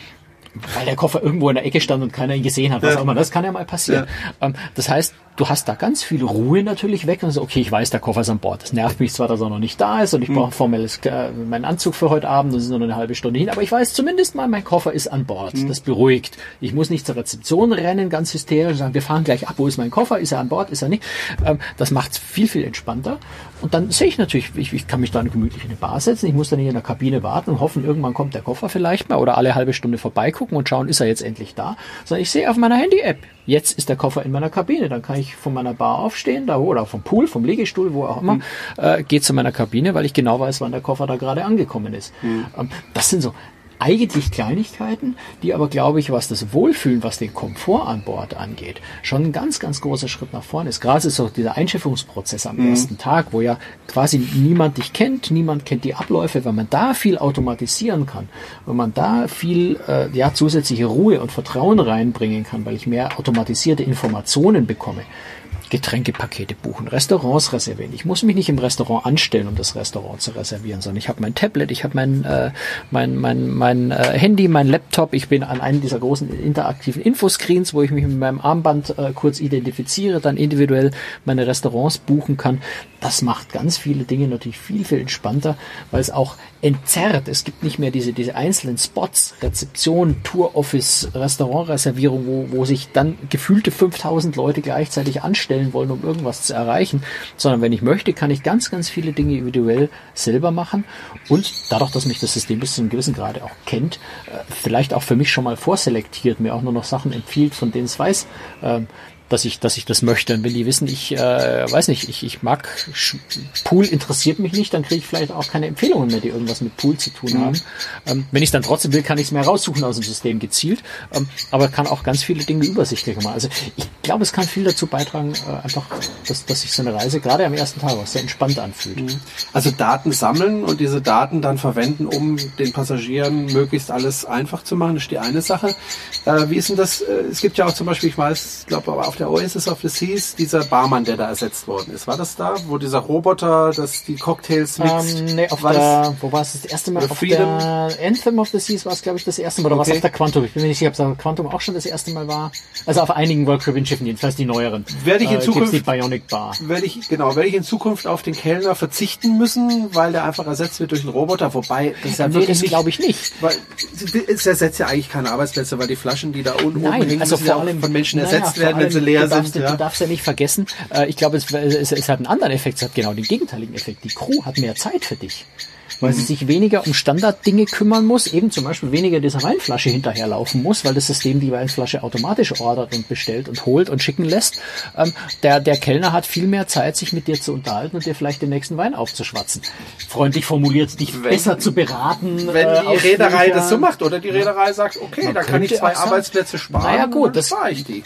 weil der Koffer irgendwo in der Ecke stand und keiner ihn gesehen hat, was ja. auch immer. Das kann ja mal passieren. Ja. Ähm, das heißt, du hast da ganz viel Ruhe natürlich weg und so, okay, ich weiß, der Koffer ist an Bord. Das nervt mich zwar, dass er noch nicht da ist und ich mhm. brauche formelles, äh, meinen Anzug für heute Abend, das ist nur eine halbe Stunde hin, aber ich weiß zumindest mal, mein Koffer ist an Bord. Mhm. Das beruhigt. Ich muss nicht zur Rezeption rennen, ganz hysterisch, sagen, wir fahren gleich ab, wo ist mein Koffer? Ist er an Bord? Ist er nicht? Ähm, das macht es viel, viel entspannter. Und dann sehe ich natürlich, ich, ich kann mich dann gemütlich in eine Bar setzen, ich muss dann nicht in der Kabine warten und hoffen, irgendwann kommt der Koffer vielleicht mal oder alle halbe Stunde vorbeigucken und schauen, ist er jetzt endlich da, sondern ich sehe auf meiner Handy-App, jetzt ist der Koffer in meiner Kabine, dann kann ich von meiner Bar aufstehen, da oder vom Pool, vom Liegestuhl, wo auch immer, mhm. äh, gehe zu meiner Kabine, weil ich genau weiß, wann der Koffer da gerade angekommen ist. Mhm. Ähm, das sind so eigentlich Kleinigkeiten, die aber, glaube ich, was das Wohlfühlen, was den Komfort an Bord angeht, schon ein ganz, ganz großer Schritt nach vorne ist. Gerade ist auch dieser Einschiffungsprozess am mhm. ersten Tag, wo ja quasi niemand dich kennt, niemand kennt die Abläufe, wenn man da viel automatisieren kann, wenn man da viel äh, ja, zusätzliche Ruhe und Vertrauen reinbringen kann, weil ich mehr automatisierte Informationen bekomme, Getränkepakete buchen, Restaurants reservieren. Ich muss mich nicht im Restaurant anstellen, um das Restaurant zu reservieren, sondern ich habe mein Tablet, ich habe mein, äh, mein, mein, mein äh, Handy, mein Laptop, ich bin an einem dieser großen interaktiven Infoscreens, wo ich mich mit meinem Armband äh, kurz identifiziere, dann individuell meine Restaurants buchen kann. Das macht ganz viele Dinge natürlich viel, viel entspannter, weil es auch entzerrt. Es gibt nicht mehr diese, diese einzelnen Spots, Rezeption, Tour Office, Restaurantreservierung, wo, wo sich dann gefühlte 5000 Leute gleichzeitig anstellen stellen wollen, um irgendwas zu erreichen, sondern wenn ich möchte, kann ich ganz, ganz viele Dinge individuell selber machen. Und dadurch, dass mich das System bis zu einem gewissen Grade auch kennt, äh, vielleicht auch für mich schon mal vorselektiert, mir auch nur noch Sachen empfiehlt, von denen es weiß, ähm, dass ich, dass ich das möchte. Und wenn die wissen, ich äh, weiß nicht, ich, ich mag Pool interessiert mich nicht, dann kriege ich vielleicht auch keine Empfehlungen mehr, die irgendwas mit Pool zu tun mhm. haben. Ähm, wenn ich dann trotzdem will, kann ich es mehr raussuchen aus dem System gezielt, ähm, aber kann auch ganz viele Dinge übersichtlicher machen. Also ich glaube, es kann viel dazu beitragen, äh, einfach, dass, dass sich so eine Reise gerade am ersten Tag auch sehr entspannt anfühlt. Mhm. Also Daten sammeln und diese Daten dann verwenden, um den Passagieren möglichst alles einfach zu machen, ist die eine Sache. Äh, wie ist denn das? Äh, es gibt ja auch zum Beispiel, ich weiß, glaube aber auf der Oasis of the Seas, dieser Barmann, der da ersetzt worden ist. War das da, wo dieser Roboter, das die Cocktails mixt? Um, ähm, nee, auf war der, das, wo war es das erste Mal? Auf Freedom? der Anthem of the Seas war es, glaube ich, das erste Mal. Oder okay. war es auf der Quantum? Ich bin mir nicht sicher, ob es Quantum auch schon das erste Mal war. Also auf einigen World Caribbean Schiffen, jedenfalls die neueren. Werde ich in äh, Zukunft, die Bionic Bar. Werde ich, genau, werde ich in Zukunft auf den Kellner verzichten müssen, weil der einfach ersetzt wird durch einen Roboter. Wobei, das ist ja nee, wirklich glaube ich nicht. Weil, es ersetzt ja eigentlich keine Arbeitsplätze, weil die Flaschen, die da unten Nein, hängen, also vor allem, von Menschen ersetzt naja, werden, wenn sie leer sind darfst, ja. du darfst ja nicht vergessen, äh, ich glaube, es, es, es hat einen anderen Effekt, es hat genau den gegenteiligen Effekt. Die Crew hat mehr Zeit für dich weil sie sich weniger um Standarddinge kümmern muss, eben zum Beispiel weniger dieser Weinflasche hinterherlaufen muss, weil das System die Weinflasche automatisch ordert und bestellt und holt und schicken lässt. Ähm, der, der Kellner hat viel mehr Zeit, sich mit dir zu unterhalten und dir vielleicht den nächsten Wein aufzuschwatzen. Freundlich formuliert, dich wenn, besser zu beraten. Wenn äh, die Reederei das so macht oder die Reederei sagt, okay, da kann ich zwei Arbeitsplätze sparen. Naja gut, das,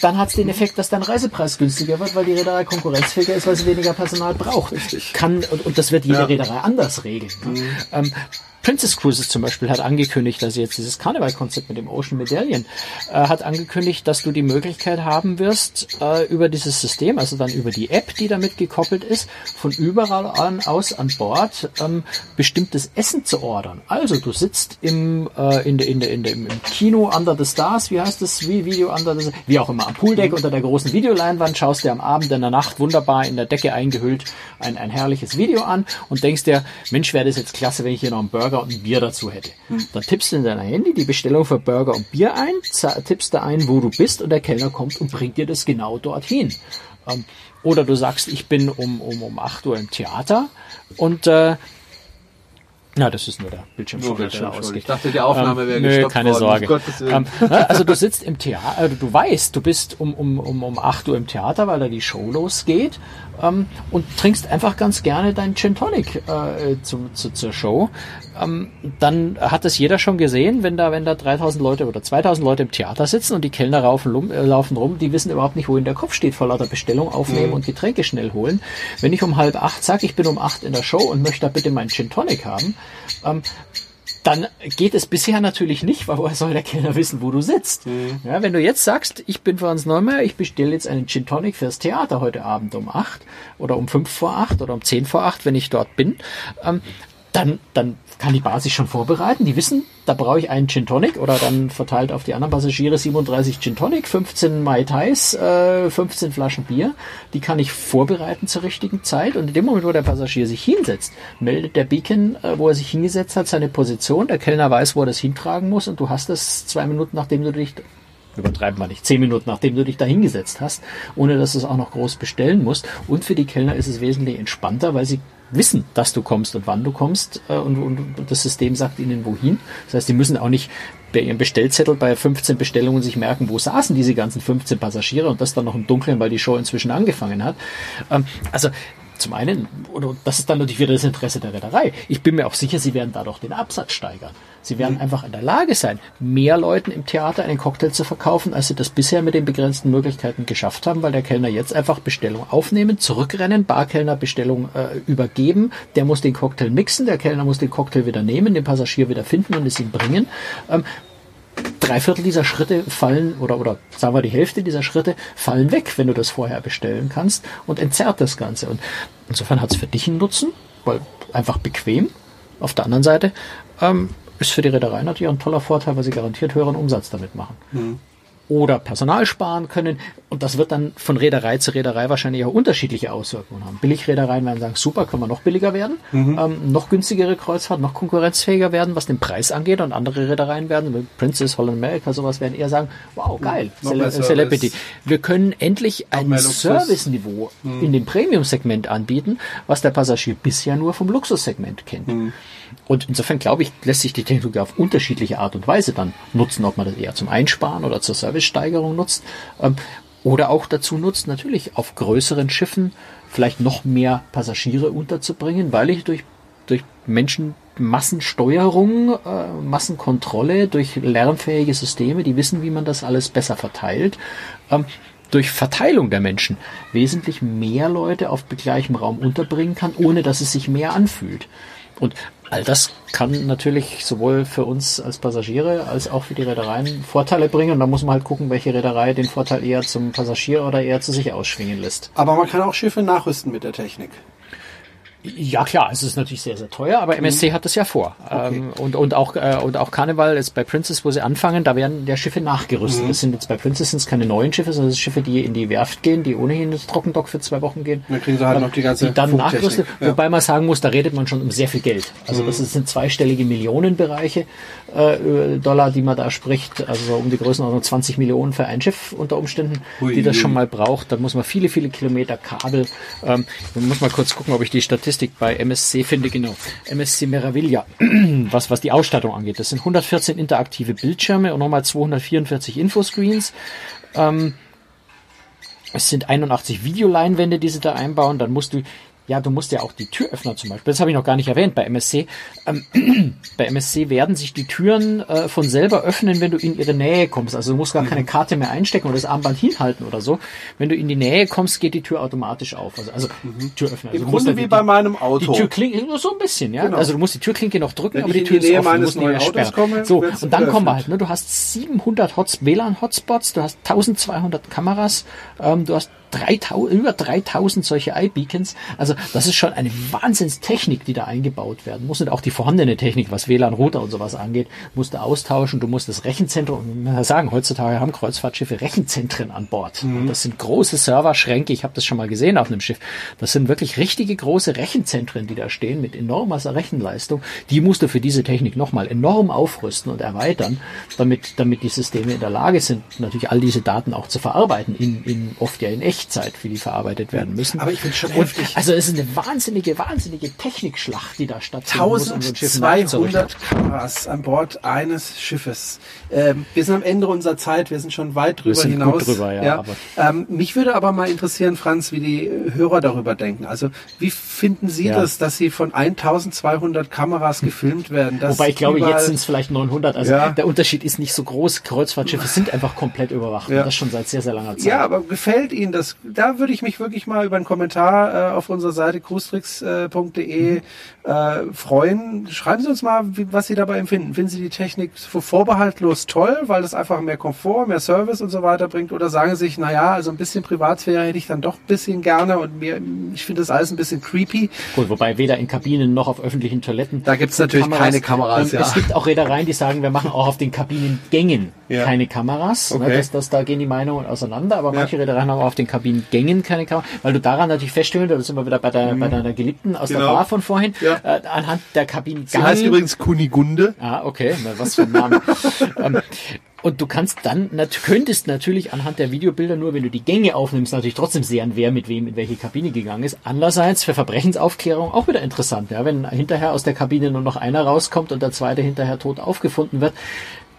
dann hat es den Effekt, dass dein Reisepreis günstiger wird, weil die Reederei konkurrenzfähiger ist, weil sie weniger Personal braucht. Richtig. Kann, und, und das wird jede ja. Reederei anders regeln. Mhm. Ähm, Princess Cruises zum Beispiel hat angekündigt, dass jetzt dieses Karnevalkonzept mit dem Ocean Medallion äh, hat angekündigt, dass du die Möglichkeit haben wirst, äh, über dieses System, also dann über die App, die damit gekoppelt ist, von überall an aus an Bord ähm, bestimmtes Essen zu ordern. Also du sitzt im, äh, in de, in de, in de, im Kino Under the Stars, wie heißt das, wie Video Under the wie auch immer, am Pooldeck mhm. unter der großen Videoleinwand, schaust dir am Abend in der Nacht wunderbar in der Decke eingehüllt ein, ein herrliches Video an und denkst dir, Mensch, wäre das jetzt klasse, wenn ich hier noch einen Burger Burger und ein Bier dazu hätte. Dann tippst du in deiner Handy die Bestellung für Burger und Bier ein, tippst da ein, wo du bist und der Kellner kommt und bringt dir das genau dorthin. Ähm, oder du sagst, ich bin um, um, um 8 Uhr im Theater und äh, na, das ist nur der Bildschirm, nur Bildschirm ausgeht. Ich dachte, die Aufnahme ähm, wäre nö, gestoppt keine worden. Sorge. Ähm, also du sitzt im Theater, also du weißt, du bist um, um, um, um 8 Uhr im Theater, weil da die Show losgeht ähm, und trinkst einfach ganz gerne deinen Gin Tonic äh, zu, zu, zur Show. Ähm, dann hat das jeder schon gesehen, wenn da, wenn da 3000 Leute oder 2000 Leute im Theater sitzen und die Kellner laufen, äh, laufen rum, die wissen überhaupt nicht, wohin der Kopf steht, vor lauter Bestellung aufnehmen mhm. und Getränke schnell holen. Wenn ich um halb acht sage, ich bin um acht in der Show und möchte da bitte meinen Gin Tonic haben, ähm, dann geht es bisher natürlich nicht, weil woher soll der Kellner wissen, wo du sitzt? Mhm. Ja, wenn du jetzt sagst, ich bin Franz Neumeier, ich bestelle jetzt einen Gin Tonic fürs Theater heute Abend um acht oder um fünf vor acht oder um zehn vor acht, wenn ich dort bin, ähm, dann, dann kann die Bar sich schon vorbereiten. Die wissen, da brauche ich einen Gin Tonic oder dann verteilt auf die anderen Passagiere 37 Gin Tonic, 15 Mai Tais, äh, 15 Flaschen Bier. Die kann ich vorbereiten zur richtigen Zeit und in dem Moment, wo der Passagier sich hinsetzt, meldet der Beacon, äh, wo er sich hingesetzt hat, seine Position. Der Kellner weiß, wo er das hintragen muss und du hast das zwei Minuten, nachdem du dich übertreiben wir nicht, zehn Minuten nachdem du dich da hingesetzt hast, ohne dass du es auch noch groß bestellen musst. Und für die Kellner ist es wesentlich entspannter, weil sie wissen, dass du kommst und wann du kommst äh, und, und, das System sagt ihnen wohin. Das heißt, die müssen auch nicht bei ihrem Bestellzettel bei 15 Bestellungen sich merken, wo saßen diese ganzen 15 Passagiere und das dann noch im Dunkeln, weil die Show inzwischen angefangen hat. Ähm, also zum einen, oder das ist dann natürlich wieder das Interesse der Reederei. Ich bin mir auch sicher, sie werden dadurch den Absatz steigern. Sie werden mhm. einfach in der Lage sein, mehr Leuten im Theater einen Cocktail zu verkaufen, als sie das bisher mit den begrenzten Möglichkeiten geschafft haben, weil der Kellner jetzt einfach Bestellung aufnehmen, zurückrennen, Barkellner Bestellung äh, übergeben, der muss den Cocktail mixen, der Kellner muss den Cocktail wieder nehmen, den Passagier wieder finden und es ihm bringen. Ähm, drei Viertel dieser Schritte fallen oder oder sagen wir die Hälfte dieser Schritte fallen weg, wenn du das vorher bestellen kannst und entzerrt das Ganze. Und insofern hat es für dich einen Nutzen, weil einfach bequem. Auf der anderen Seite ähm, ist für die Reederei natürlich auch ein toller Vorteil, weil sie garantiert höheren Umsatz damit machen. Mhm. Oder Personal sparen können. Und das wird dann von Reederei zu Reederei wahrscheinlich auch unterschiedliche Auswirkungen haben. Billigreedereien werden sagen, super, können wir noch billiger werden, mhm. ähm, noch günstigere Kreuzfahrt, noch konkurrenzfähiger werden, was den Preis angeht. Und andere Reedereien werden, Princess, Holland America, sowas, werden eher sagen, wow, geil, Cele Celebrity. Wir können endlich ein Service-Niveau mhm. in dem Premium-Segment anbieten, was der Passagier bisher nur vom Luxussegment kennt. Und insofern glaube ich, lässt sich die Technologie auf unterschiedliche Art und Weise dann nutzen, ob man das eher zum Einsparen oder zur Servicesteigerung nutzt. Ähm, oder auch dazu nutzt, natürlich auf größeren Schiffen vielleicht noch mehr Passagiere unterzubringen, weil ich durch, durch Menschenmassensteuerung, äh, Massenkontrolle, durch lernfähige Systeme, die wissen, wie man das alles besser verteilt, ähm, durch Verteilung der Menschen wesentlich mehr Leute auf gleichem Raum unterbringen kann, ohne dass es sich mehr anfühlt. Und all das kann natürlich sowohl für uns als Passagiere als auch für die Reedereien Vorteile bringen. Und da muss man halt gucken, welche Reederei den Vorteil eher zum Passagier oder eher zu sich ausschwingen lässt. Aber man kann auch Schiffe nachrüsten mit der Technik. Ja klar, es ist natürlich sehr, sehr teuer, aber MSC hat das ja vor. Okay. Ähm, und, und auch äh, und auch Carnival ist bei Princess, wo sie anfangen, da werden der Schiffe nachgerüstet. Mhm. Das sind jetzt bei Princess sind keine neuen Schiffe, sondern das sind Schiffe, die in die Werft gehen, die ohnehin ins Trockendock für zwei Wochen gehen. Dann kriegen sie halt noch die ganze die dann nachgerüstet. Ja. Wobei man sagen muss, da redet man schon um sehr viel Geld. Also mhm. das sind zweistellige Millionenbereiche äh, Dollar, die man da spricht. Also um die Größenordnung 20 Millionen für ein Schiff unter Umständen, Ui, die das schon mal braucht. Da muss man viele, viele Kilometer Kabel. Ähm, man muss mal kurz gucken, ob ich die Statistik bei MSC finde. Genau, MSC Meraviglia, [CLEARS THROAT] was, was die Ausstattung angeht. Das sind 114 interaktive Bildschirme und nochmal 244 Infoscreens. Ähm, es sind 81 Videoleinwände, die sie da einbauen. Dann musst du ja, du musst ja auch die Türöffner zum Beispiel, das habe ich noch gar nicht erwähnt bei MSC. Ähm, [CLEARS THROAT] bei MSC werden sich die Türen äh, von selber öffnen, wenn du in ihre Nähe kommst. Also du musst gar mhm. keine Karte mehr einstecken oder das Armband hinhalten oder so. Wenn du in die Nähe kommst, geht die Tür automatisch auf. Also, also mhm. Türöffner. Also Im Grunde wie die, bei meinem Auto. Die Türklinke, nur so ein bisschen, ja. Genau. Also du musst die Türklinke noch drücken, wenn aber die Tür ist offen. Du musst nicht mehr sperren. Komme, so, und dann kommen wir halt, ne, du hast 700 WLAN-Hotspots, du hast 1200 Kameras, ähm, du hast 3000, über 3000 solche iBeacons. Also das ist schon eine Wahnsinnstechnik, die da eingebaut werden muss. Und auch die vorhandene Technik, was WLAN-Router und sowas angeht, musst du austauschen. Du musst das Rechenzentrum, man sagen, heutzutage haben Kreuzfahrtschiffe Rechenzentren an Bord. Mhm. Das sind große Serverschränke. Ich habe das schon mal gesehen auf einem Schiff. Das sind wirklich richtige große Rechenzentren, die da stehen mit enormer Rechenleistung. Die musst du für diese Technik nochmal enorm aufrüsten und erweitern, damit, damit die Systeme in der Lage sind, natürlich all diese Daten auch zu verarbeiten, in, in oft ja in echt Echtzeit, wie die verarbeitet werden müssen. Aber ich finde schon heftig. Also es ist eine wahnsinnige, wahnsinnige Technikschlacht, die da stattfindet. 1200 Kameras an Bord eines Schiffes. Ähm, wir sind am Ende unserer Zeit, wir sind schon weit drüber wir sind hinaus. Gut drüber, ja, ja. Ähm, mich würde aber mal interessieren, Franz, wie die Hörer darüber denken. Also wie finden Sie ja. das, dass Sie von 1200 Kameras gefilmt werden? Wobei ich glaube, jetzt sind es vielleicht 900. Also ja. der Unterschied ist nicht so groß. Kreuzfahrtschiffe sind einfach komplett überwacht. Ja. Das schon seit sehr, sehr langer Zeit. Ja, aber gefällt Ihnen das da würde ich mich wirklich mal über einen Kommentar äh, auf unserer Seite cruestricks.de äh, freuen. Schreiben Sie uns mal, wie, was Sie dabei empfinden. Finden Sie die Technik vorbehaltlos toll, weil das einfach mehr Komfort, mehr Service und so weiter bringt? Oder sagen Sie sich, naja, also ein bisschen Privatsphäre hätte ich dann doch ein bisschen gerne und mir, ich finde das alles ein bisschen creepy. Gut, wobei weder in Kabinen noch auf öffentlichen Toiletten. Da gibt es natürlich Kameras. keine Kameras. Ähm, ja. Es gibt auch Reedereien, die sagen, wir machen auch auf den Kabinengängen ja. keine Kameras. Ne, okay. Ne, das, das, da gehen die Meinungen auseinander, aber ja. manche Reedereien haben auch auf den Kabinengängen keine Kamera, weil du daran natürlich feststellen, da sind wir wieder bei, der, mhm. bei deiner Geliebten aus genau. der Bar von vorhin, ja. äh, anhand der Kabinengänge. Sie heißt übrigens Kunigunde. Ah, okay, Na, was für ein Name. [LAUGHS] ähm, und du kannst dann, könntest natürlich anhand der Videobilder nur, wenn du die Gänge aufnimmst, natürlich trotzdem sehen, wer mit wem in welche Kabine gegangen ist. Andererseits für Verbrechensaufklärung auch wieder interessant, ja, wenn hinterher aus der Kabine nur noch einer rauskommt und der zweite hinterher tot aufgefunden wird,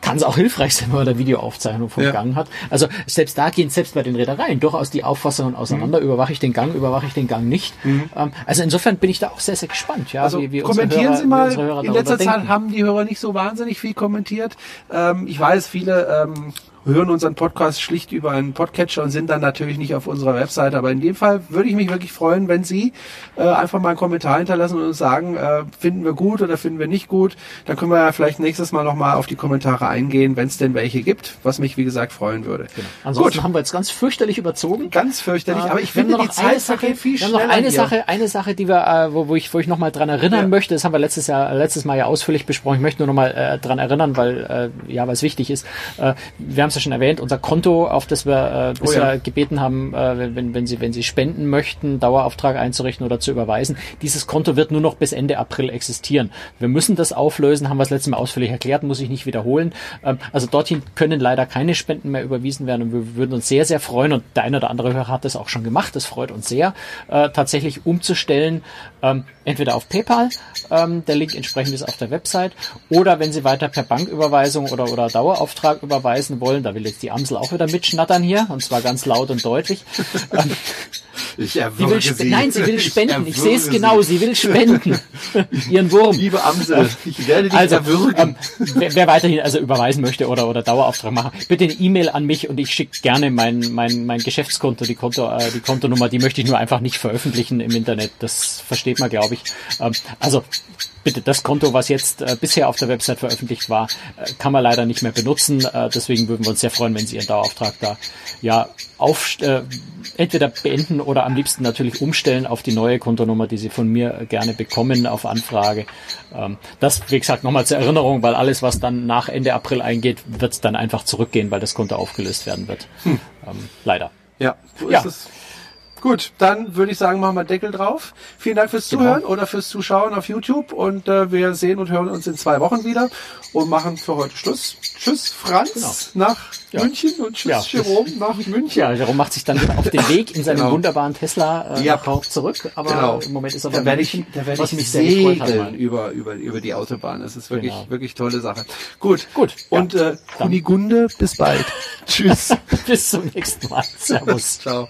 kann es auch hilfreich sein, wenn man da Videoaufzeichnung vom ja. Gang hat. Also selbst da gehen selbst bei den Reedereien durchaus die Auffassungen auseinander. Mhm. Überwache ich den Gang, überwache ich den Gang nicht. Mhm. Ähm, also insofern bin ich da auch sehr, sehr gespannt. Ja, also wie, wie kommentieren Hörer, Sie mal, in letzter denken. Zeit haben die Hörer nicht so wahnsinnig viel kommentiert. Ähm, ich weiß, viele ähm, hören unseren Podcast schlicht über einen Podcatcher und sind dann natürlich nicht auf unserer Webseite. Aber in dem Fall würde ich mich wirklich freuen, wenn Sie äh, einfach mal einen Kommentar hinterlassen und uns sagen, äh, finden wir gut oder finden wir nicht gut. Dann können wir ja vielleicht nächstes Mal nochmal auf die Kommentare eingehen, wenn es denn welche gibt, was mich, wie gesagt, freuen würde. Genau. Ansonsten gut. haben wir jetzt ganz fürchterlich überzogen. Ganz fürchterlich, aber ich finde die Zeit Sache, viel schneller. Noch eine hier. Sache, eine Sache, die wir, äh, wo, wo ich, wo ich nochmal dran erinnern ja. möchte. Das haben wir letztes Jahr, letztes Mal ja ausführlich besprochen. Ich möchte nur nochmal äh, dran erinnern, weil, äh, ja, es wichtig ist. Äh, wir haben es ja schon erwähnt, unser Konto, auf das wir äh, bisher oh ja. gebeten haben, äh, wenn, wenn, Sie, wenn Sie spenden möchten, Dauerauftrag einzurichten oder zu überweisen. Dieses Konto wird nur noch bis Ende April existieren. Wir müssen das auflösen, haben wir das letzte Mal ausführlich erklärt, muss ich nicht wiederholen. Ähm, also dorthin können leider keine Spenden mehr überwiesen werden und wir würden uns sehr, sehr freuen und der eine oder andere Hörer hat das auch schon gemacht, das freut uns sehr, äh, tatsächlich umzustellen, ähm, entweder auf PayPal, ähm, der Link entsprechend ist auf der Website, oder wenn Sie weiter per Banküberweisung oder, oder Dauerauftrag überweisen wollen, da will jetzt die Amsel auch wieder mitschnattern hier, und zwar ganz laut und deutlich. [LAUGHS] [LAUGHS] Ich erwürge sie. Will, nein, sie will spenden. Ich, ich sehe es genau, sie will spenden. [LAUGHS] Ihren Wurm. Liebe Amsel, ich werde dich also, erwürgen. Ähm, wer, wer, weiterhin also überweisen möchte oder, oder Dauerauftrag machen, bitte eine E-Mail an mich und ich schicke gerne mein, mein, mein Geschäftskonto, die, Konto, äh, die Kontonummer, die möchte ich nur einfach nicht veröffentlichen im Internet. Das versteht man, glaube ich. Ähm, also bitte, das Konto, was jetzt äh, bisher auf der Website veröffentlicht war, äh, kann man leider nicht mehr benutzen. Äh, deswegen würden wir uns sehr freuen, wenn Sie Ihren Dauerauftrag da ja auf, äh, entweder beenden oder am liebsten natürlich umstellen auf die neue Kontonummer, die Sie von mir gerne bekommen auf Anfrage. Ähm, das, wie gesagt, nochmal zur Erinnerung, weil alles, was dann nach Ende April eingeht, wird dann einfach zurückgehen, weil das Konto aufgelöst werden wird. Hm. Ähm, leider. Ja, so ja. ist es. Gut, dann würde ich sagen, machen wir Deckel drauf. Vielen Dank fürs genau. Zuhören genau. oder fürs Zuschauen auf YouTube und äh, wir sehen und hören uns in zwei Wochen wieder und machen für heute Schluss. Tschüss Franz genau. nach ja. München und tschüss ja. Jerome nach München. Ja, Jerome macht sich dann auf den [LAUGHS] Weg in seinem genau. wunderbaren Tesla äh, ja. nach zurück, aber genau. im Moment ist er da werde ich, da werde ich mich segeln über, über, über die Autobahn. Das ist wirklich, genau. wirklich tolle Sache. Gut. Gut. Und äh, Kunigunde, bis bald. [LAUGHS] tschüss. bis zum nächsten Mal. Servus. [LAUGHS] Ciao.